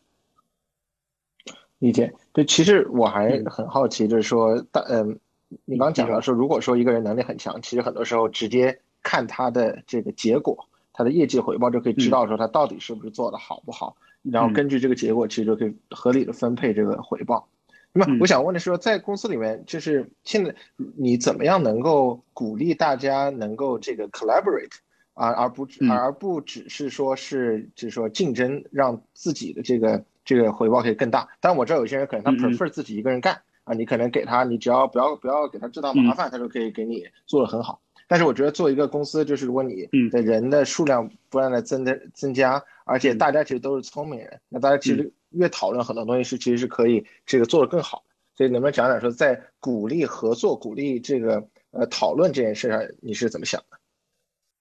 理解。对，其实我还很好奇，就是说大嗯。你刚讲到说，如果说一个人能力很强，其实很多时候直接看他的这个结果，他的业绩回报就可以知道说他到底是不是做的好不好，然后根据这个结果，其实就可以合理的分配这个回报。那么我想问的是说，在公司里面，就是现在你怎么样能够鼓励大家能够这个 collaborate 啊，而不而不只是说是就是说竞争，让自己的这个这个回报可以更大。但我知道有些人可能他 prefer 自己一个人干。啊，你可能给他，你只要不要不要给他制造麻烦，他就可以给你做的很好。但是我觉得做一个公司，就是如果你的人的数量不断的增的增加，而且大家其实都是聪明人，那大家其实越讨论很多东西是其实是可以这个做的更好。所以能不能讲讲说，在鼓励合作、鼓励这个呃讨论这件事上，你是怎么想的？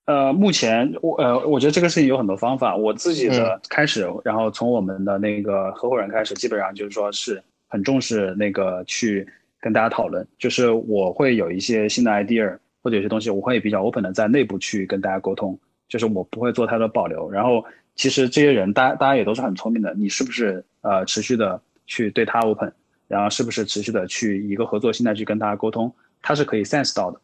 呃，目前我呃，我觉得这个事情有很多方法。我自己的开始，然后从我们的那个合伙人开始，基本上就是说是。很重视那个去跟大家讨论，就是我会有一些新的 idea 或者有些东西，我会比较 open 的在内部去跟大家沟通，就是我不会做太多保留。然后其实这些人，大家大家也都是很聪明的，你是不是呃持续的去对他 open，然后是不是持续的去一个合作心态去跟大家沟通，他是可以 sense 到的。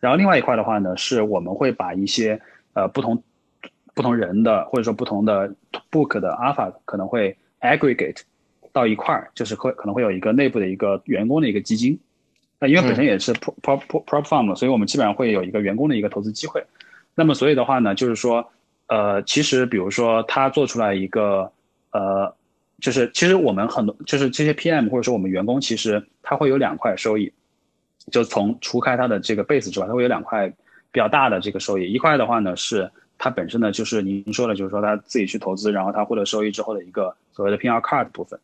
然后另外一块的话呢，是我们会把一些呃不同不同人的或者说不同的 book 的 alpha 可能会 aggregate。到一块儿，就是会可能会有一个内部的一个员工的一个基金，那因为本身也是 prop prop prop fund，所以我们基本上会有一个员工的一个投资机会。那么所以的话呢，就是说，呃，其实比如说他做出来一个，呃，就是其实我们很多就是这些 PM 或者说我们员工，其实他会有两块收益，就从除开他的这个 base 之外，他会有两块比较大的这个收益。一块的话呢是。它本身呢，就是您说的，就是说他自己去投资，然后他获得收益之后的一个所谓的 PR card 部分。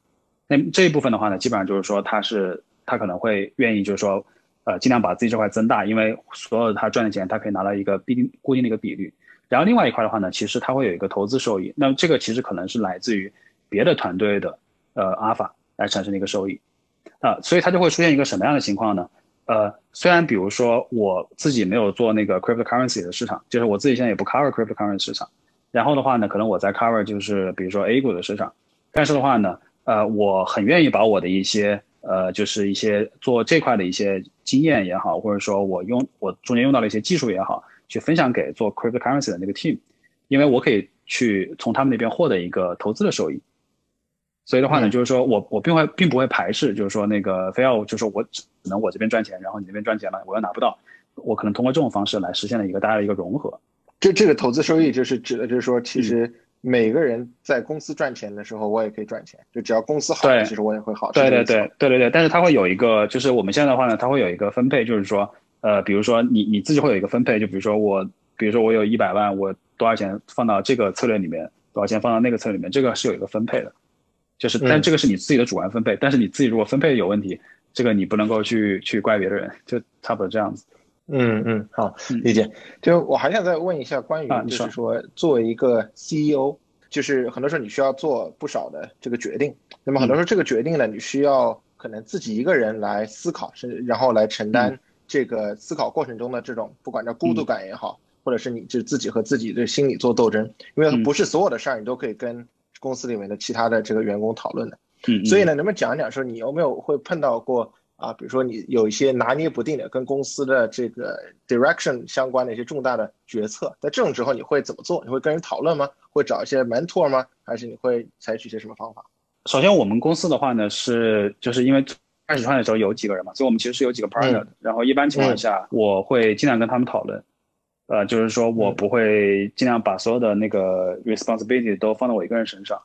那这一部分的话呢，基本上就是说他是他可能会愿意就是说，呃，尽量把自己这块增大，因为所有他赚的钱，他可以拿到一个必定固定的一个比率。然后另外一块的话呢，其实他会有一个投资收益。那么这个其实可能是来自于别的团队的呃 alpha 来产生的一个收益啊，所以它就会出现一个什么样的情况呢？呃，虽然比如说我自己没有做那个 cryptocurrency 的市场，就是我自己现在也不 cover cryptocurrency 市场，然后的话呢，可能我在 cover 就是比如说 A 股的市场，但是的话呢，呃，我很愿意把我的一些呃，就是一些做这块的一些经验也好，或者说我用我中间用到了一些技术也好，去分享给做 cryptocurrency 的那个 team，因为我可以去从他们那边获得一个投资的收益。所以的话呢，就是说我我并会并不会排斥，就是说那个非要就是说我只能我这边赚钱，然后你那边赚钱了，我又拿不到，我可能通过这种方式来实现了一个大家的一个融合。这这个投资收益就是指的，就是说其实每个人在公司赚钱的时候，我也可以赚钱，就只要公司好，其实我也会好。对对对对对对，但是它会有一个，就是我们现在的话呢，它会有一个分配，就是说呃，比如说你你自己会有一个分配，就比如说我，比如说我有一百万，我多少钱放到这个策略里面，多少钱放到那个策略里面，这个是有一个分配的。就是，但这个是你自己的主观分配，但是你自己如果分配有问题，这个你不能够去去怪别的人，就差不多这样子。嗯嗯，好，理解。就我还想再问一下关于，就是说作为一个 CEO，就是很多时候你需要做不少的这个决定。那么很多时候这个决定呢，你需要可能自己一个人来思考，甚至然后来承担这个思考过程中的这种不管叫孤独感也好，或者是你就自己和自己的心理做斗争，因为不是所有的事儿你都可以跟公司里面的其他的这个员工讨论的。嗯，所以呢，能不能讲一讲说你有没有会碰到过？啊，比如说你有一些拿捏不定的，跟公司的这个 direction 相关的一些重大的决策，在这种时候你会怎么做？你会跟人讨论吗？会找一些 mentor 吗？还是你会采取一些什么方法？首先，我们公司的话呢，是就是因为开始创业的时候有几个人嘛，所以我们其实是有几个 partner 的。然后一般情况下，我会尽量跟他们讨论，呃，就是说我不会尽量把所有的那个 responsibility 都放到我一个人身上。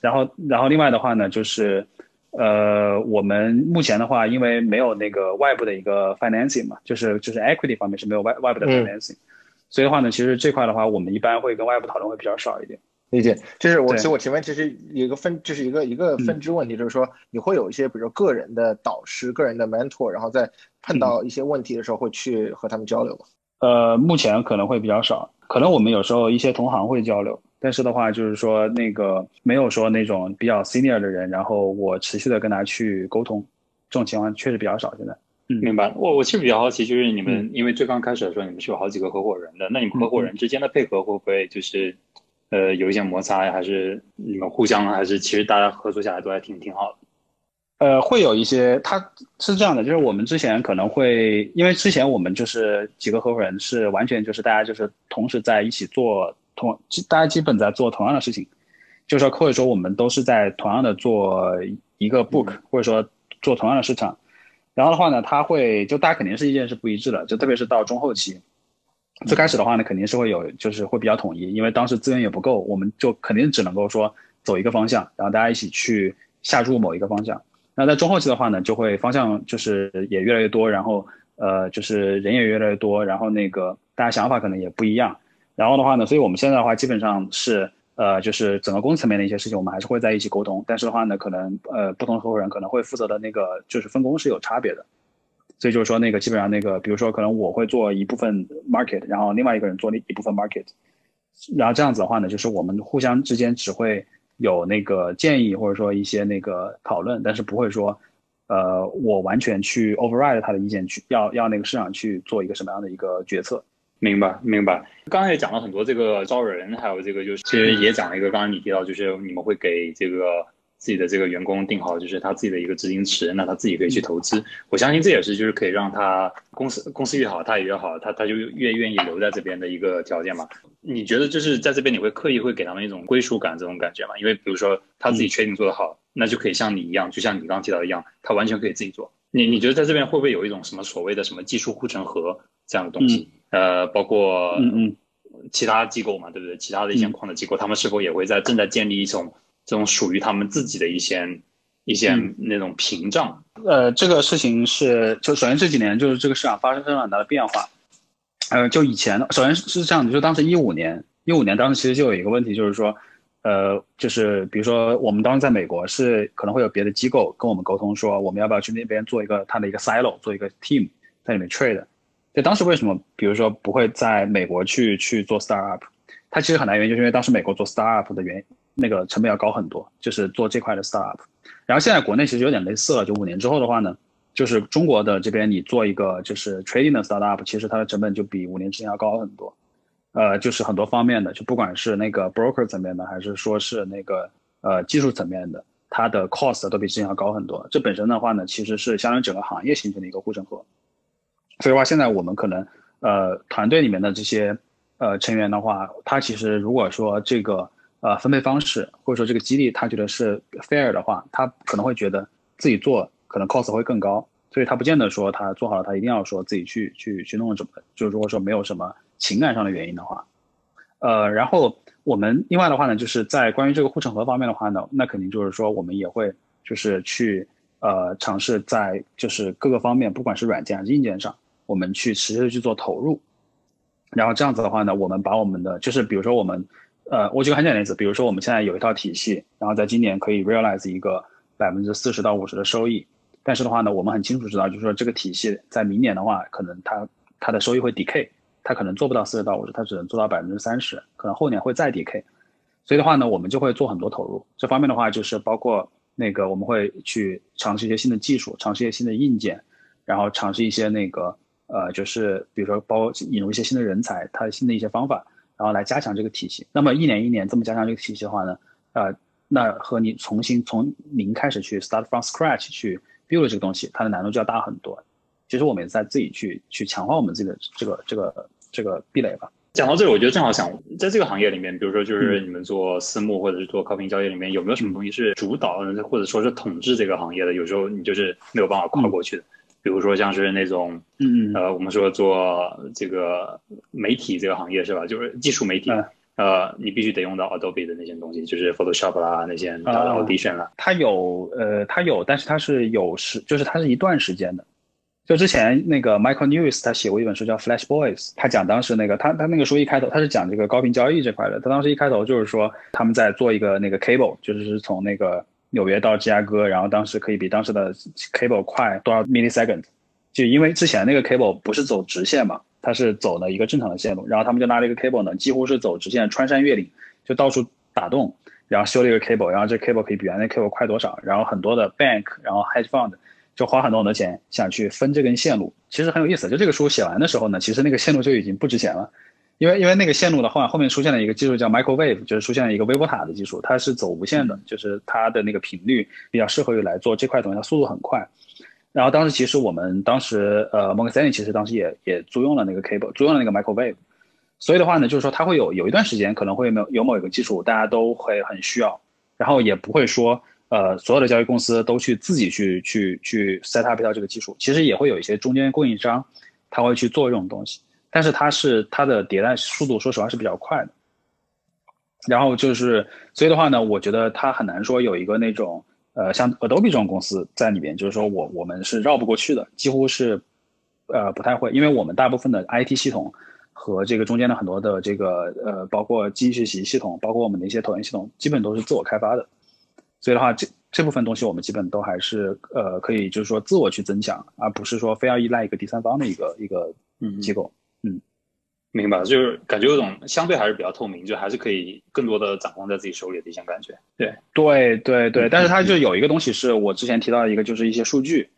然后，然后另外的话呢，就是。呃，我们目前的话，因为没有那个外部的一个 financing 嘛，就是就是 equity 方面是没有外外部的 financing，所以的话呢，其实这块的话，我们一般会跟外部讨论会比较少一点。理解，就是我其实我前面其实有一个分，就是一个一个分支问题，就是说你会有一些比如说个人的导师、个人的 mentor，然后在碰到一些问题的时候会去和他们交流吗？呃，目前可能会比较少，可能我们有时候一些同行会交流。但是的话，就是说那个没有说那种比较 senior 的人，然后我持续的跟他去沟通，这种情况确实比较少。现在，嗯，明白。我我其实比较好奇，就是你们因为最刚开始的时候，你们是有好几个合伙人的，那你们合伙人之间的配合会不会就是，呃，有一些摩擦呀？还是你们互相，还是其实大家合作下来都还挺挺好的？呃，会有一些，他是这样的，就是我们之前可能会，因为之前我们就是几个合伙人是完全就是大家就是同时在一起做。同大家基本在做同样的事情，就是说或者说我们都是在同样的做一个 book，或者说做同样的市场。然后的话呢，他会就大家肯定是意见是不一致的，就特别是到中后期，最开始的话呢，肯定是会有就是会比较统一，因为当时资源也不够，我们就肯定只能够说走一个方向，然后大家一起去下注某一个方向。那在中后期的话呢，就会方向就是也越来越多，然后呃就是人也越来越多，然后那个大家想法可能也不一样。然后的话呢，所以我们现在的话基本上是，呃，就是整个公司层面的一些事情，我们还是会在一起沟通。但是的话呢，可能呃，不同合伙人可能会负责的那个就是分工是有差别的。所以就是说，那个基本上那个，比如说可能我会做一部分 market，然后另外一个人做另一部分 market，然后这样子的话呢，就是我们互相之间只会有那个建议或者说一些那个讨论，但是不会说，呃，我完全去 override 他的意见，去要要那个市场去做一个什么样的一个决策。明白，明白。刚才也讲了很多这个招人，还有这个就是，其实也讲了一个，刚刚你提到就是你们会给这个自己的这个员工定好就是他自己的一个资金池，那他自己可以去投资。我相信这也是就是可以让他公司公司越好，他也越好，他他就越愿意留在这边的一个条件嘛。你觉得就是在这边你会刻意会给他们一种归属感这种感觉吗？因为比如说他自己确定做得好，那就可以像你一样，就像你刚刚提到一样，他完全可以自己做。你你觉得在这边会不会有一种什么所谓的什么技术护城河这样的东西？呃，包括嗯嗯，其他机构嘛，对不对？其他的一些矿的机构，他们是否也会在正在建立一种这种属于他们自己的一些一些那种屏障？呃，这个事情是就首先这几年就是这个市场发生非常很大的变化。呃，就以前首先是这样的，就当时一五年，一五年当时其实就有一个问题，就是说，呃，就是比如说我们当时在美国是可能会有别的机构跟我们沟通说，我们要不要去那边做一个它的一个 silo，做一个 team 在里面 trade。就当时为什么，比如说不会在美国去去做 startup，它其实很大原因就是因为当时美国做 startup 的原那个成本要高很多，就是做这块的 startup。然后现在国内其实有点类似了，就五年之后的话呢，就是中国的这边你做一个就是 trading 的 startup，其实它的成本就比五年之前要高很多。呃，就是很多方面的，就不管是那个 broker 层面的，还是说是那个呃技术层面的，它的 cost 都比之前要高很多。这本身的话呢，其实是相当于整个行业形成的一个护城河。所以的话，现在我们可能，呃，团队里面的这些，呃，成员的话，他其实如果说这个，呃，分配方式或者说这个激励，他觉得是 fair 的话，他可能会觉得自己做可能 cost 会更高，所以他不见得说他做好了，他一定要说自己去去去弄什么。就如果说没有什么情感上的原因的话，呃，然后我们另外的话呢，就是在关于这个护城河方面的话呢，那肯定就是说我们也会就是去呃尝试在就是各个方面，不管是软件还是硬件上。我们去持续的去做投入，然后这样子的话呢，我们把我们的就是比如说我们，呃，我举个很简单例子，比如说我们现在有一套体系，然后在今年可以 realize 一个百分之四十到五十的收益，但是的话呢，我们很清楚知道，就是说这个体系在明年的话，可能它它的收益会 decay，它可能做不到四十到五十，它只能做到百分之三十，可能后年会再 decay，所以的话呢，我们就会做很多投入。这方面的话，就是包括那个我们会去尝试一些新的技术，尝试一些新的硬件，然后尝试一些那个呃，就是比如说包引入一些新的人才，它新的一些方法，然后来加强这个体系。那么一年一年这么加强这个体系的话呢，呃，那和你重新从零开始去 start from scratch 去 build 这个东西，它的难度就要大很多。其实我们也在自己去去强化我们自己的这个这个这个壁垒吧。讲到这里，我觉得正好想在这个行业里面，比如说就是你们做私募或者是做高频交易里面，有没有什么东西是主导或者说是统治这个行业的？有时候你就是没有办法跨过去的。比如说像是那种，嗯呃，我们说做这个媒体这个行业是吧？就是技术媒体，呃，你必须得用到 Adobe 的那些东西，就是 Photoshop 啦那些，然后 Audition 啦。它有，呃，它有，但是它是有时，就是它是一段时间的。就之前那个 Michael News 他写过一本书叫 Flash Boys，他讲当时那个他他那个书一开头他是讲这个高频交易这块的，他当时一开头就是说他们在做一个那个 cable，就是从那个纽约到芝加哥，然后当时可以比当时的 cable 快多少 millisecond，就因为之前那个 cable 不是走直线嘛，它是走的一个正常的线路，然后他们就拿了一个 cable 呢，几乎是走直线穿山越岭，就到处打洞，然后修了一个 cable，然后这 cable 可以比原来 cable 快多少，然后很多的 bank，然后 hedge fund。就花很多很多钱想去分这根线路，其实很有意思。就这个书写完的时候呢，其实那个线路就已经不值钱了，因为因为那个线路的话，后面出现了一个技术叫 microwave，就是出现了一个微波塔的技术，它是走无线的，就是它的那个频率比较适合于来做这块东西，它速度很快。然后当时其实我们当时呃，Morgan Stanley 其实当时也也租用了那个 cable，租用了那个 microwave，所以的话呢，就是说它会有有一段时间可能会有有某一个技术大家都会很需要，然后也不会说。呃，所有的交易公司都去自己去去去 set up 到这个技术，其实也会有一些中间供应商，他会去做这种东西，但是它是它的迭代速度，说实话是比较快的。然后就是，所以的话呢，我觉得它很难说有一个那种呃像 Adobe 这种公司在里边，就是说我我们是绕不过去的，几乎是呃不太会，因为我们大部分的 IT 系统和这个中间的很多的这个呃包括机器学习系统，包括我们的一些投研系统，基本都是自我开发的。所以的话，这这部分东西我们基本都还是呃可以，就是说自我去增强，而不是说非要依赖一个第三方的一个一个嗯机构。嗯，明白，就是感觉有种相对还是比较透明，就还是可以更多的掌控在自己手里的一些感觉。对对对对，但是它就有一个东西是我之前提到的一个，就是一些数据，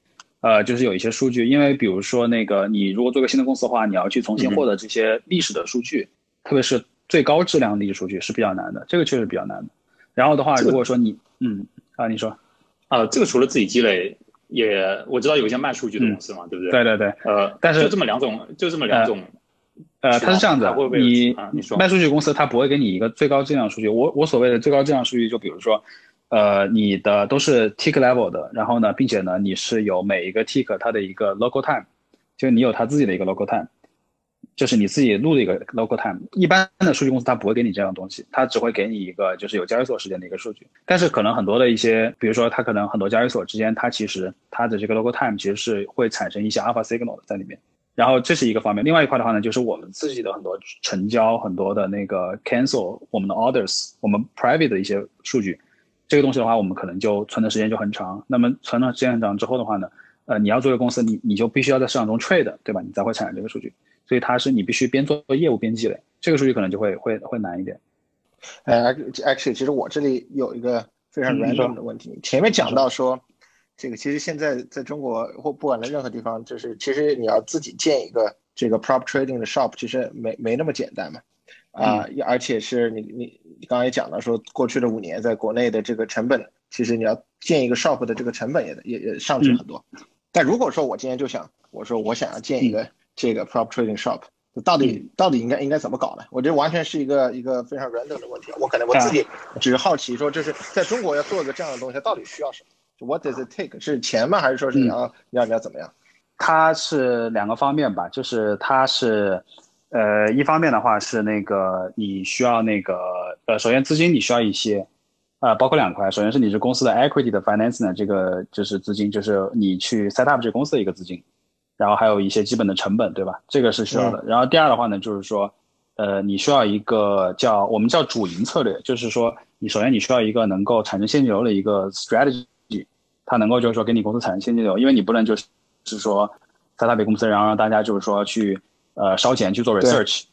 呃，就是有一些数据，因为比如说那个你如果做个新的公司的话，你要去重新获得这些历史的数据，特别是最高质量的历史数据是比较难的，这个确实比较难的。然后的话，如果说你嗯啊，你说，啊，这个除了自己积累，也我知道有一些卖数据的公司嘛，对不对？对对对，呃，但是就这么两种，就这么两种，呃，它是这样子，你你卖数据公司，它不会给你一个最高质量数据。我我所谓的最高质量数据，就比如说，呃，你的都是 tick level 的，然后呢，并且呢，你是有每一个 tick 它的一个 local time，就你有它自己的一个 local time。就是你自己录的一个 local time，一般的数据公司它不会给你这样的东西，它只会给你一个就是有交易所时间的一个数据。但是可能很多的一些，比如说它可能很多交易所之间，它其实它的这个 local time 其实是会产生一些 alpha signal 在里面。然后这是一个方面，另外一块的话呢，就是我们自己的很多成交、很多的那个 cancel 我们的 orders，我们 private 的一些数据，这个东西的话，我们可能就存的时间就很长。那么存了时间很长之后的话呢，呃，你要做一个公司，你你就必须要在市场中 trade，对吧？你才会产生这个数据。所以它是你必须边做业务边积累，这个数据可能就会会会难一点。呃，actually，其实我这里有一个非常 random 的问题。前面讲到说，这个其实现在在中国或不管在任何地方，就是其实你要自己建一个这个 prop trading 的 shop，其实没没那么简单嘛。啊，而且是你你你刚刚也讲了说，过去的五年在国内的这个成本，其实你要建一个 shop 的这个成本也也也上去很多。但如果说我今天就想，我说我想要建一个。这个 prop trading shop 到底到底应该应该怎么搞呢？我觉得完全是一个一个非常 random 的问题。我可能我自己只是好奇，说就是在中国要做一个这样的东西，到底需要什么？What does it take？是钱吗？还是说是你要你要你要怎么样？它是两个方面吧，就是它是呃一方面的话是那个你需要那个呃首先资金你需要一些呃包括两块，首先是你是公司的 equity 的 finance 呢，这个就是资金，就是你去 set up 这个公司的一个资金。然后还有一些基本的成本，对吧？这个是需要的。然后第二的话呢，就是说，呃，你需要一个叫我们叫主营策略，就是说，你首先你需要一个能够产生现金流的一个 strategy，它能够就是说给你公司产生现金流，因为你不能就是是说在大北公司，然后让大家就是说去呃烧钱去做 research，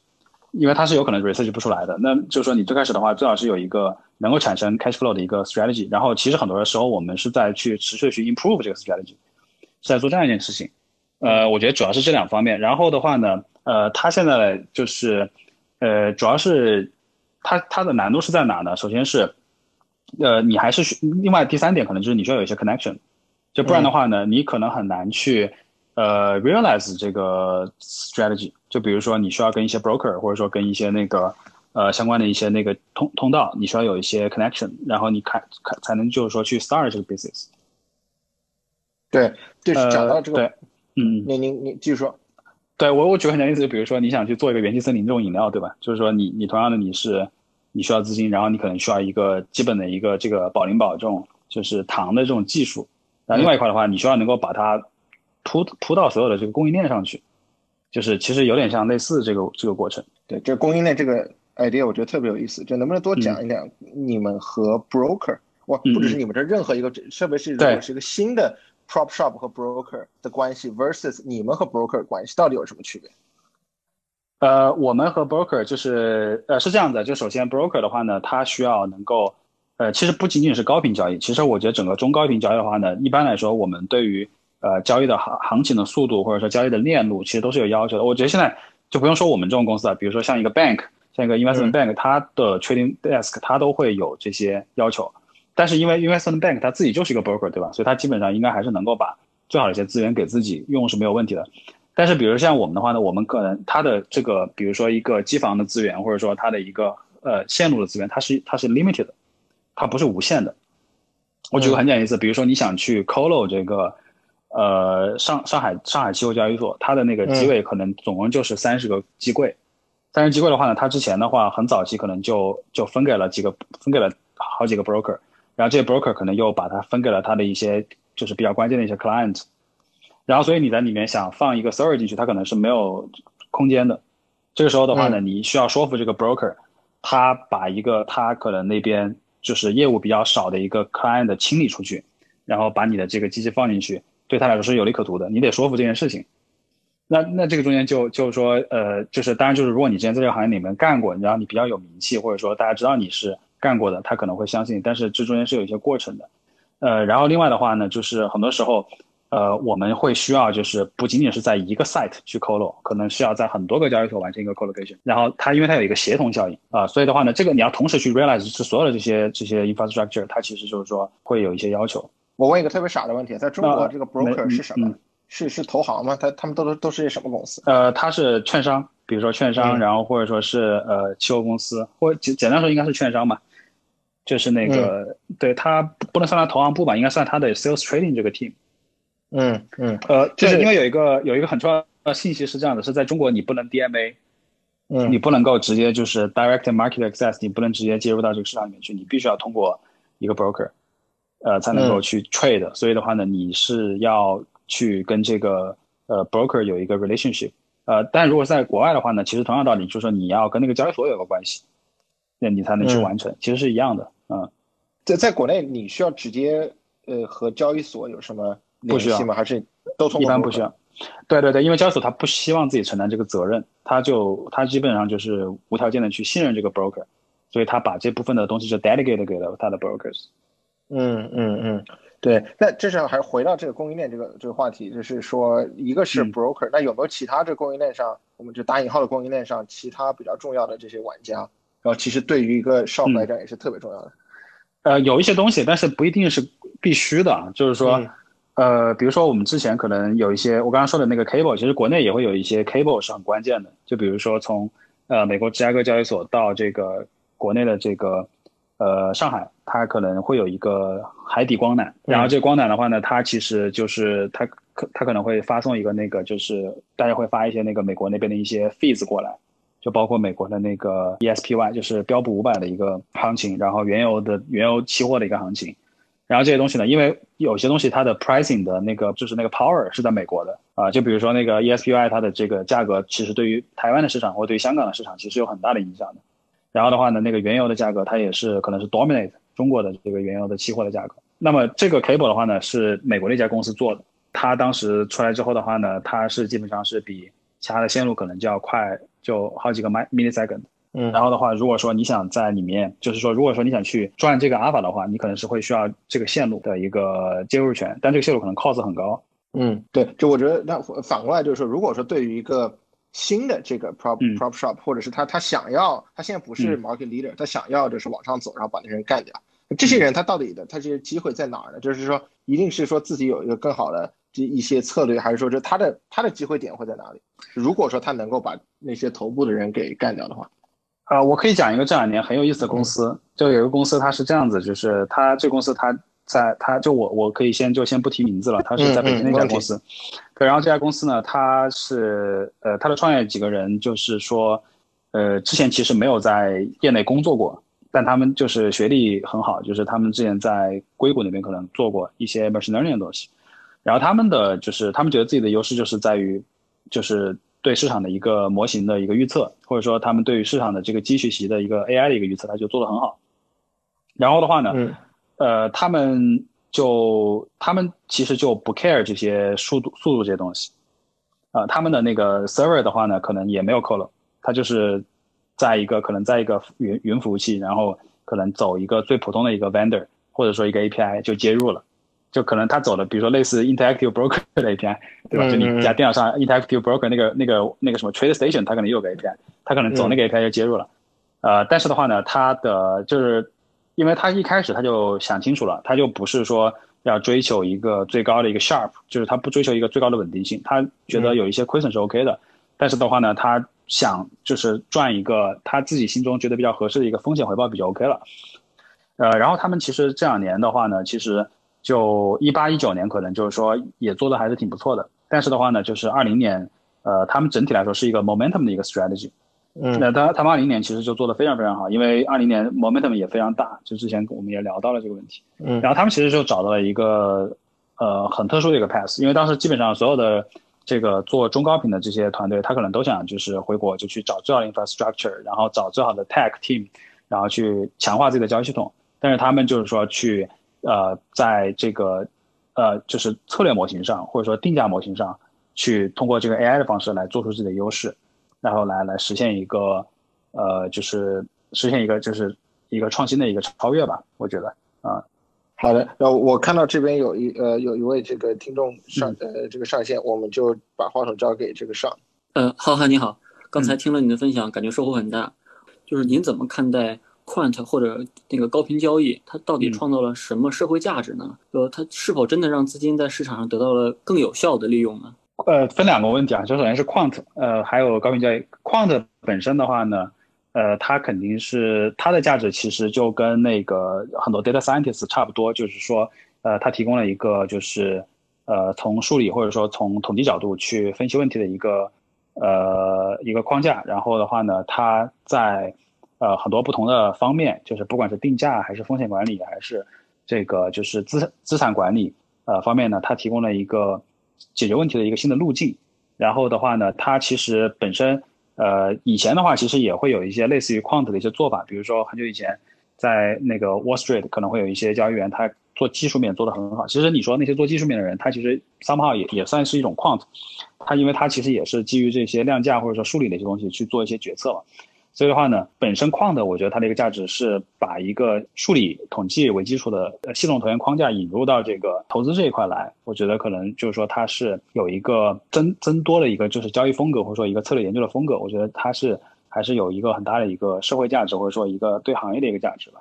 因为它是有可能 research 不出来的。那就是说，你最开始的话，最好是有一个能够产生 cash flow 的一个 strategy。然后，其实很多的时候，我们是在去持续去 improve 这个 strategy，是在做这样一件事情。呃，我觉得主要是这两方面。然后的话呢，呃，它现在就是，呃，主要是它它的难度是在哪呢？首先是，呃，你还是需另外第三点可能就是你需要有一些 connection，就不然的话呢，你可能很难去呃 realize 这个 strategy。就比如说你需要跟一些 broker 或者说跟一些那个呃相关的一些那个通通道，你需要有一些 connection，然后你看看才能就是说去 start 这个 business。对，就是讲到这个。对。嗯，你你你继续说，对我我举个很简单例子，比如说你想去做一个元气森林这种饮料，对吧？就是说你你同样的你是你需要资金，然后你可能需要一个基本的一个这个保龄宝这种就是糖的这种技术，然后另外一块的话，你需要能够把它铺铺到所有的这个供应链上去，就是其实有点像类似这个这个过程。对，这供应链这个 idea 我觉得特别有意思，就能不能多讲一讲你们和 broker，哇不只是你们这任何一个，特别是如果是一个新的。Prop shop 和 broker 的关系 versus 你们和 broker 关系到底有什么区别？呃，我们和 broker 就是呃是这样的，就首先 broker 的话呢，它需要能够呃，其实不仅仅是高频交易，其实我觉得整个中高频交易的话呢，一般来说我们对于呃交易的行行情的速度或者说交易的链路，其实都是有要求的。我觉得现在就不用说我们这种公司了，比如说像一个 bank，像一个 investment bank，它的 trading desk 它都会有这些要求。但是因为 investment bank 它自己就是一个 broker，对吧？所以它基本上应该还是能够把最好的一些资源给自己用是没有问题的。但是比如像我们的话呢，我们可能它的这个，比如说一个机房的资源，或者说它的一个呃线路的资源，它是它是 limited，它不是无限的。我举个很简单例子，比如说你想去 colo 这个呃上上海上海期货交易所，它的那个机位可能总共就是三十个机柜。三十机柜的话呢，它之前的话很早期可能就就分给了几个分给了好几个 broker。然后这些 broker 可能又把它分给了它的一些就是比较关键的一些 client，然后所以你在里面想放一个 server 进去，它可能是没有空间的。这个时候的话呢，你需要说服这个 broker，他把一个他可能那边就是业务比较少的一个 client 清理出去，然后把你的这个机器放进去，对他来说是有利可图的。你得说服这件事情。那那这个中间就就是说呃，就是当然就是如果你之前在这个行业里面干过，然后你比较有名气，或者说大家知道你是。干过的，他可能会相信，但是这中间是有一些过程的，呃，然后另外的话呢，就是很多时候，呃，我们会需要就是不仅仅是在一个 site 去 colo，可能需要在很多个交易所完成一个 collocation，然后它因为它有一个协同效应啊，所以的话呢，这个你要同时去 realize 是所有的这些这些 infrastructure，它其实就是说会有一些要求。我问一个特别傻的问题，在中国这个 broker 是什么？是是投行吗？他他们都都都是些什么公司？呃，它是券商，比如说券商，然后或者说是呃期货公司，或简简单说应该是券商吧。就是那个，对他不能算他投行部吧，应该算他的 sales trading 这个 team。嗯嗯，呃，就是因为有一个有一个很重要的信息是这样的，是在中国你不能 DMA，嗯，你不能够直接就是 direct market access，你不能直接接入到这个市场里面去，你必须要通过一个 broker，呃，才能够去 trade。所以的话呢，你是要去跟这个呃 broker 有一个 relationship。呃，但如果在国外的话呢，其实同样道理，就是说你要跟那个交易所有个关系，那你才能去完成，其实是一样的。嗯，在在国内，你需要直接呃和交易所有什么联系吗？还是都通过？一般不需要。对对对，因为交易所他不希望自己承担这个责任，他就他基本上就是无条件的去信任这个 broker，所以他把这部分的东西就 delegate 给了他的 brokers。嗯嗯嗯，对。那这是还是回到这个供应链这个这个话题，就是说一个是 broker，那有没有其他这供应链上，我们就打引号的供应链上其他比较重要的这些玩家？然后其实对于一个 shop 来讲也是特别重要的，呃，有一些东西，但是不一定是必须的。就是说，呃，比如说我们之前可能有一些我刚刚说的那个 cable，其实国内也会有一些 cable 是很关键的。就比如说从呃美国芝加哥交易所到这个国内的这个呃上海，它可能会有一个海底光缆。然后这个光缆的话呢，它其实就是它可它可能会发送一个那个就是大家会发一些那个美国那边的一些 fees 过来。就包括美国的那个 ESPY，就是标普五百的一个行情，然后原油的原油期货的一个行情，然后这些东西呢，因为有些东西它的 pricing 的那个就是那个 power 是在美国的啊，就比如说那个 ESPY 它的这个价格，其实对于台湾的市场或对于香港的市场其实有很大的影响的。然后的话呢，那个原油的价格它也是可能是 dominate 中国的这个原油的期货的价格。那么这个 cable 的话呢，是美国那家公司做的，它当时出来之后的话呢，它是基本上是比其他的线路可能就要快。就好几个 millisecond。嗯，然后的话，如果说你想在里面，就是说，如果说你想去赚这个阿尔法的话，你可能是会需要这个线路的一个接入权，但这个线路可能 cost 很高。嗯，对，就我觉得那反过来就是说，如果说对于一个新的这个 prop prop shop，或者是他他想要，他现在不是 market leader，他想要就是往上走，然后把那些人干掉，这些人他到底的他这些机会在哪儿呢？就是说，一定是说自己有一个更好的这一些策略，还是说这他的他的机会点会在哪里？如果说他能够把那些头部的人给干掉的话。啊，我可以讲一个这两年很有意思的公司，就有一个公司，它是这样子，就是它这公司它在它就我我可以先就先不提名字了，它是在北京那家公司，对，然后这家公司呢，它是呃它的创业几个人就是说，呃之前其实没有在业内工作过，但他们就是学历很好，就是他们之前在硅谷那边可能做过一些 machine learning 的东西，然后他们的就是他们觉得自己的优势就是在于就是。对市场的一个模型的一个预测，或者说他们对于市场的这个机学习的一个 AI 的一个预测，他就做得很好。然后的话呢，呃，他们就他们其实就不 care 这些速度速度这些东西，啊，他们的那个 server 的话呢，可能也没有 colo，它就是在一个可能在一个云云服务器，然后可能走一个最普通的一个 vendor，或者说一个 API 就接入了。就可能他走的，比如说类似 Interactive Broker 的 API，对吧？就你家电脑上 Interactive Broker 那个那个那个什么 Trade Station，他可能也有个 API，它可能走那个 API 就接入了。呃，但是的话呢，他的就是，因为他一开始他就想清楚了，他就不是说要追求一个最高的一个 Sharp，就是他不追求一个最高的稳定性，他觉得有一些亏损是 OK 的。但是的话呢，他想就是赚一个他自己心中觉得比较合适的一个风险回报比较 OK 了。呃，然后他们其实这两年的话呢，其实。就一八一九年可能就是说也做的还是挺不错的，但是的话呢，就是二零年，呃，他们整体来说是一个 momentum 的一个 strategy，嗯，那他他们二零年其实就做的非常非常好，因为二零年 momentum 也非常大，就之前我们也聊到了这个问题，嗯，然后他们其实就找到了一个呃很特殊的一个 path，因为当时基本上所有的这个做中高频的这些团队，他可能都想就是回国就去找最好的 infrastructure，然后找最好的 tech team，然后去强化自己的交易系统，但是他们就是说去。呃，在这个，呃，就是策略模型上，或者说定价模型上，去通过这个 AI 的方式来做出自己的优势，然后来来实现一个，呃，就是实现一个就是一个创新的一个超越吧，我觉得啊。好的，那我看到这边有一呃有一位这个听众上呃这个上线，我们就把话筒交给这个上。呃，浩瀚你好，刚才听了你的分享，感觉收获很大，就是您怎么看待？Quant 或者那个高频交易，它到底创造了什么社会价值呢？呃，它是否真的让资金在市场上得到了更有效的利用呢？呃，分两个问题啊，就首先是 Quant，呃，还有高频交易。Quant 本身的话呢，呃，它肯定是它的价值其实就跟那个很多 data scientist 差不多，就是说，呃，它提供了一个就是呃从数理或者说从统计角度去分析问题的一个呃一个框架。然后的话呢，它在呃，很多不同的方面，就是不管是定价还是风险管理，还是这个就是资资产管理呃方面呢，它提供了一个解决问题的一个新的路径。然后的话呢，它其实本身呃以前的话，其实也会有一些类似于 quant 的一些做法，比如说很久以前在那个 Wall Street 可能会有一些交易员他做技术面做得很好。其实你说那些做技术面的人，他其实 somehow 也也算是一种 quant，他因为他其实也是基于这些量价或者说数理的一些东西去做一些决策嘛。所以的话呢，本身矿的，我觉得它的一个价值是把一个数理统计为基础的系统投研框架引入到这个投资这一块来。我觉得可能就是说它是有一个增增 多的一个就是交易风格或者说一个策略研究的风格。我觉得它是还是有一个很大的一个社会价值或者说一个对行业的一个价值吧。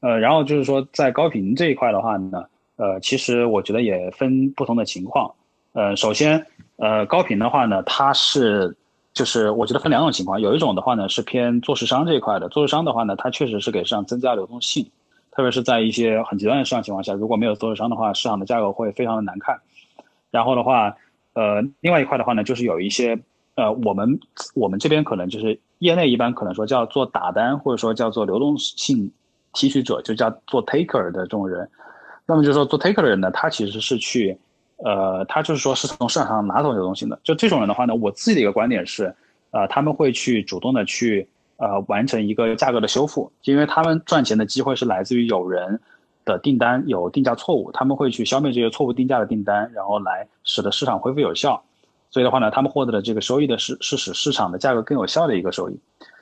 呃，然后就是说在高频这一块的话呢，呃，其实我觉得也分不同的情况。呃，首先，呃，高频的话呢，它是。就是我觉得分两种情况，有一种的话呢是偏做市商这一块的，做市商的话呢，它确实是给市场增加流动性，特别是在一些很极端的市场情况下，如果没有做市商的话，市场的价格会非常的难看。然后的话，呃，另外一块的话呢，就是有一些呃，我们我们这边可能就是业内一般可能说叫做打单或者说叫做流动性提取者，就叫做 taker 的这种人。那么就是说做 taker 的人呢，他其实是去。呃，他就是说是从市场上拿走流动性的，就这种人的话呢，我自己的一个观点是，呃，他们会去主动的去呃完成一个价格的修复，因为他们赚钱的机会是来自于有人的订单有定价错误，他们会去消灭这些错误定价的订单，然后来使得市场恢复有效。所以的话呢，他们获得的这个收益的是是使市场的价格更有效的一个收益。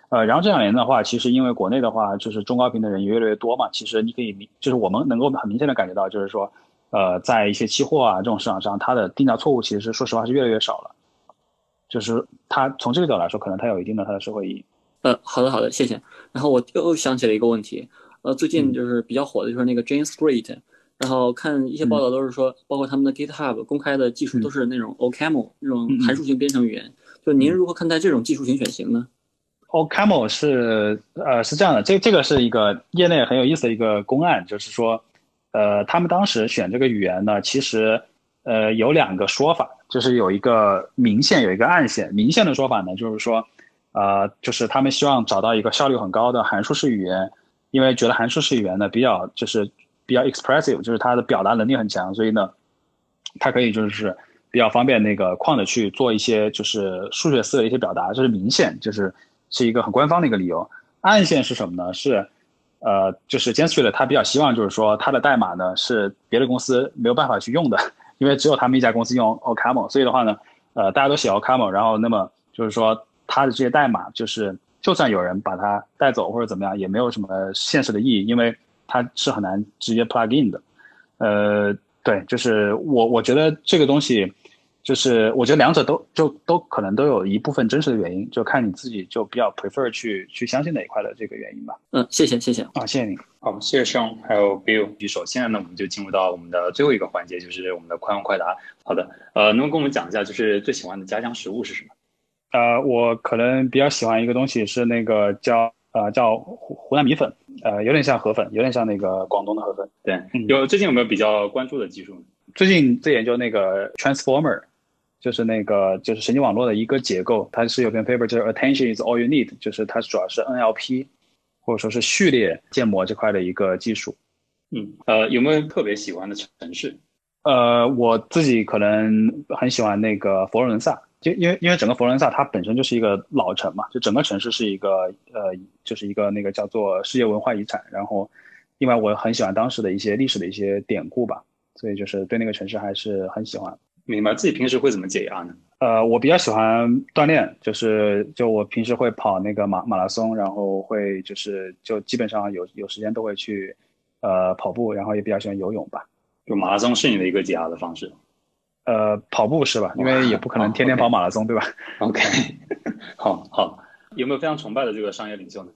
呃，然后这两年的话，其实因为国内的话，就是中高频的人越来越多嘛，其实你可以明，就是我们能够很明显的感觉到，就是说，呃，在一些期货啊这种市场上，它的定价错误其实是说实话是越来越少了，就是它从这个角度来说，可能它有一定的它的社会意义。呃，好的好的，谢谢。然后我又想起了一个问题，呃，最近就是比较火的就是那个 Jane Street，然后看一些报道都是说，包括他们的 GitHub 公开的技术都是那种 OCaml 那种函数型编程语言，就您如何看待这种技术型选型呢？OCaml 是呃是这样的，这这个是一个业内很有意思的一个公案，就是说，呃，他们当时选这个语言呢，其实呃有两个说法，就是有一个明线，有一个暗线。明线的说法呢，就是说，呃，就是他们希望找到一个效率很高的函数式语言，因为觉得函数式语言呢比较就是比较 expressive，就是它的表达能力很强，所以呢，它可以就是比较方便那个框的去做一些就是数学思维一些表达，这是明线，就是。是一个很官方的一个理由，暗线是什么呢？是，呃，就是 j a n s t r e e t 他比较希望就是说他的代码呢是别的公司没有办法去用的，因为只有他们一家公司用 OCaml，所以的话呢，呃，大家都写 OCaml，然后那么就是说他的这些代码就是就算有人把它带走或者怎么样，也没有什么现实的意义，因为它是很难直接 plug in 的。呃，对，就是我我觉得这个东西。就是我觉得两者都就都可能都有一部分真实的原因，就看你自己就比较 prefer 去去相信哪一块的这个原因吧。嗯，谢谢谢谢啊，谢谢你。好，谢谢兄还有 Bill 举手。现在呢，我们就进入到我们的最后一个环节，就是我们的快问快答。好的，呃，能不能跟我们讲一下，就是最喜欢的家乡食物是什么？呃，我可能比较喜欢一个东西是那个叫呃叫湖湖南米粉，呃，有点像河粉，有点像那个广东的河粉。对，有最近有没有比较关注的技术？最近在研究那个 transformer。就是那个就是神经网络的一个结构，它是有篇 paper 就是 attention is all you need，就是它主要是 NLP 或者说是序列建模这块的一个技术。嗯，呃，有没有特别喜欢的城市？呃，我自己可能很喜欢那个佛罗伦萨，就因为因为整个佛罗伦萨它本身就是一个老城嘛，就整个城市是一个呃，就是一个那个叫做世界文化遗产。然后，另外我很喜欢当时的一些历史的一些典故吧，所以就是对那个城市还是很喜欢。明白自己平时会怎么解压呢？呃，我比较喜欢锻炼，就是就我平时会跑那个马马拉松，然后会就是就基本上有有时间都会去呃跑步，然后也比较喜欢游泳吧。就马拉松是你的一个解压的方式？呃，跑步是吧？因为也不可能天天跑马拉松，对吧？OK，好好，有没有非常崇拜的这个商业领袖呢？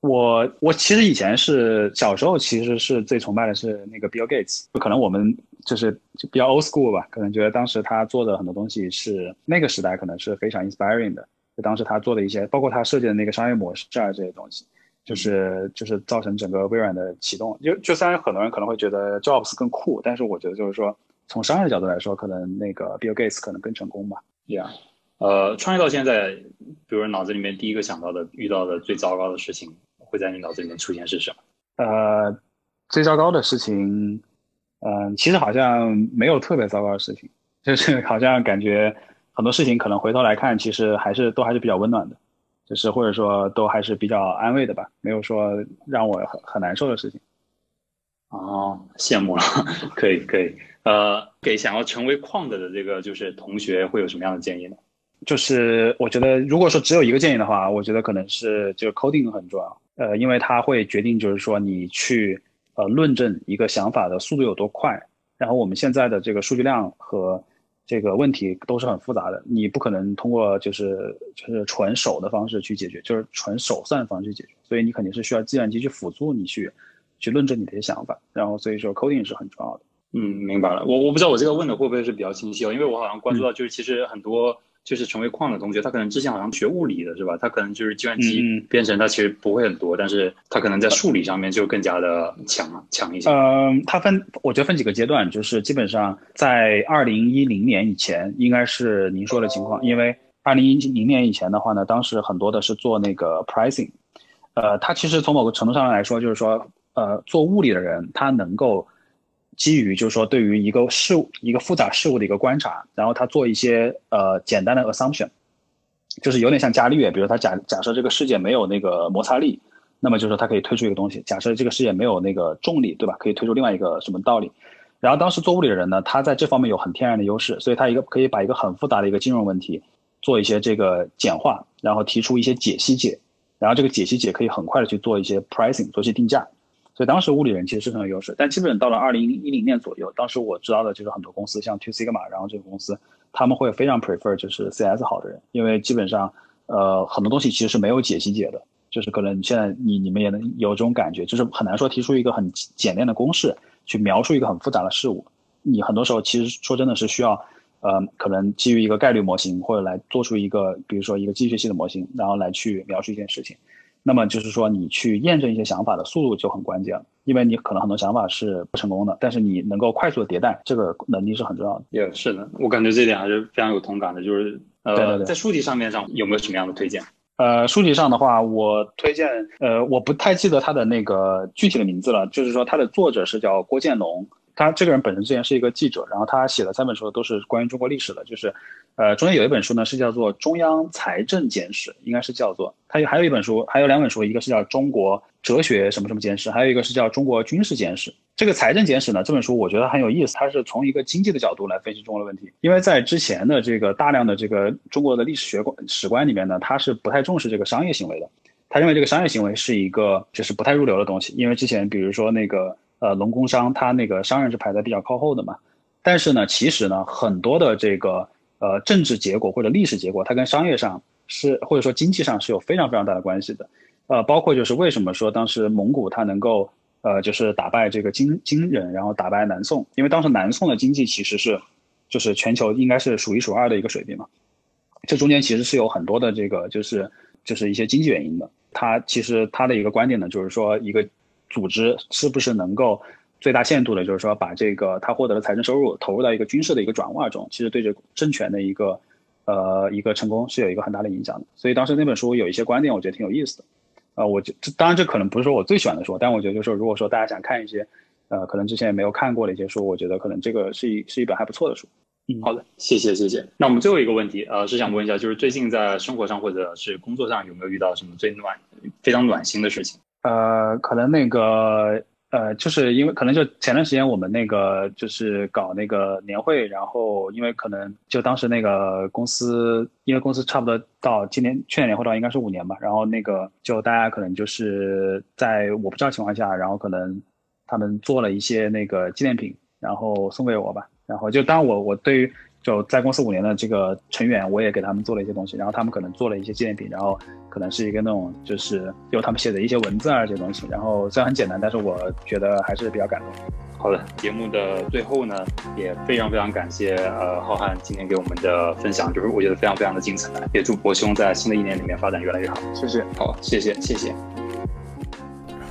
我我其实以前是小时候其实是最崇拜的是那个 Bill Gates，可能我们就是就比较 old school 吧，可能觉得当时他做的很多东西是那个时代可能是非常 inspiring 的，就当时他做的一些，包括他设计的那个商业模式啊这些东西，就是就是造成整个微软的启动。就就虽然很多人可能会觉得 Jobs 更酷，但是我觉得就是说从商业的角度来说，可能那个 Bill Gates 可能更成功吧。Yeah，呃，创业到现在，比如脑子里面第一个想到的遇到的最糟糕的事情。会在你脑子里面出现是什么？呃，最糟糕的事情，嗯，其实好像没有特别糟糕的事情，就是 好像感觉很多事情可能回头来看，其实还是都还是比较温暖的，就是或者说都还是比较安慰的吧，没有说让我很很难受的事情。哦，羡慕了，可以可以。呃，给想要成为矿的的这个就是同学会有什么样的建议呢？就是我觉得如果说只有一个建议的话，我觉得可能是就是 coding 很重要。呃，因为它会决定，就是说你去呃论证一个想法的速度有多快。然后我们现在的这个数据量和这个问题都是很复杂的，你不可能通过就是就是纯手的方式去解决，就是纯手算方式去解决。所以你肯定是需要计算机去辅助你去去论证你的一些想法。然后所以说 coding 是很重要的。嗯，明白了。我我不知道我这个问的会不会是比较清晰哦，因为我好像关注到就是其实很多。就是成为矿的同学，他可能之前好像学物理的是吧？他可能就是计算机编程，他其实不会很多，但是他可能在数理上面就更加的强强一些。嗯，他分，我觉得分几个阶段，就是基本上在二零一零年以前，应该是您说的情况，因为二零一零年以前的话呢，当时很多的是做那个 pricing，呃，他其实从某个程度上来说，就是说，呃，做物理的人他能够。基于就是说，对于一个事物、一个复杂事物的一个观察，然后他做一些呃简单的 assumption，就是有点像伽利略，比如他假假设这个世界没有那个摩擦力，那么就是说他可以推出一个东西。假设这个世界没有那个重力，对吧？可以推出另外一个什么道理？然后当时做物理的人呢，他在这方面有很天然的优势，所以他一个可以把一个很复杂的一个金融问题做一些这个简化，然后提出一些解析解，然后这个解析解可以很快的去做一些 pricing，做一些定价。所以当时物理人其实是很有优势，但基本到了二零一零年左右，当时我知道的就是很多公司，像 Two Sigma，然后这个公司他们会非常 prefer 就是 CS 好的人，因为基本上呃很多东西其实是没有解析解的，就是可能现在你你们也能有这种感觉，就是很难说提出一个很简练的公式去描述一个很复杂的事物，你很多时候其实说真的是需要呃可能基于一个概率模型或者来做出一个比如说一个机器学的模型，然后来去描述一件事情。那么就是说，你去验证一些想法的速度就很关键了，因为你可能很多想法是不成功的，但是你能够快速的迭代，这个能力是很重要的。也是的，我感觉这点还是非常有同感的。就是呃，在书籍上面上有没有什么样的推荐？呃，书籍上的话，我推荐呃，我不太记得他的那个具体的名字了，就是说他的作者是叫郭建龙。他这个人本身之前是一个记者，然后他写的三本书都是关于中国历史的，就是，呃，中间有一本书呢是叫做《中央财政简史》，应该是叫做，他有还有一本书，还有两本书，一个是叫《中国哲学什么什么简史》，还有一个是叫《中国军事简史》。这个财政简史呢，这本书我觉得很有意思，它是从一个经济的角度来分析中国的问题，因为在之前的这个大量的这个中国的历史学观史观里面呢，他是不太重视这个商业行为的，他认为这个商业行为是一个就是不太入流的东西，因为之前比如说那个。呃，农工商他那个商人是排在比较靠后的嘛，但是呢，其实呢，很多的这个呃政治结果或者历史结果，它跟商业上是或者说经济上是有非常非常大的关系的，呃，包括就是为什么说当时蒙古它能够呃就是打败这个金金人，然后打败南宋，因为当时南宋的经济其实是就是全球应该是数一数二的一个水平嘛，这中间其实是有很多的这个就是就是一些经济原因的，他其实他的一个观点呢，就是说一个。组织是不是能够最大限度的，就是说把这个他获得的财政收入投入到一个军事的一个转化中，其实对这政权的一个呃一个成功是有一个很大的影响的。所以当时那本书有一些观点，我觉得挺有意思的。呃，我这当然这可能不是说我最喜欢的书，但我觉得就是说，如果说大家想看一些呃可能之前也没有看过的一些书，我觉得可能这个是一是一本还不错的书。嗯，好的，谢谢谢谢。那我们最后一个问题，呃，是想问一下，就是最近在生活上或者是工作上有没有遇到什么最暖、非常暖心的事情？呃，可能那个呃，就是因为可能就前段时间我们那个就是搞那个年会，然后因为可能就当时那个公司，因为公司差不多到今年去年年会到应该是五年吧，然后那个就大家可能就是在我不知道情况下，然后可能他们做了一些那个纪念品，然后送给我吧，然后就当我我对于。就在公司五年的这个成员，我也给他们做了一些东西，然后他们可能做了一些纪念品，然后可能是一个那种就是有他们写的一些文字啊这些东西，然后虽然很简单，但是我觉得还是比较感动。好的，节目的最后呢，也非常非常感谢呃浩瀚今天给我们的分享，就是我觉得非常非常的精彩，也祝博兄在新的一年里面发展越来越好。谢谢，好，谢谢，谢谢。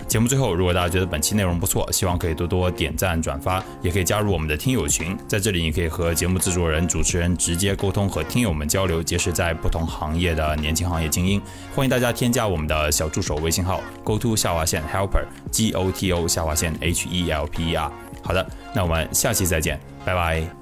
节目最后，如果大家觉得本期内容不错，希望可以多多点赞转发，也可以加入我们的听友群，在这里你可以和节目制作人、主持人直接沟通，和听友们交流，结识在不同行业的年轻行业精英。欢迎大家添加我们的小助手微信号：go to 下划线 helper g o t o 下划线 h e l p e r。好的，那我们下期再见，拜拜。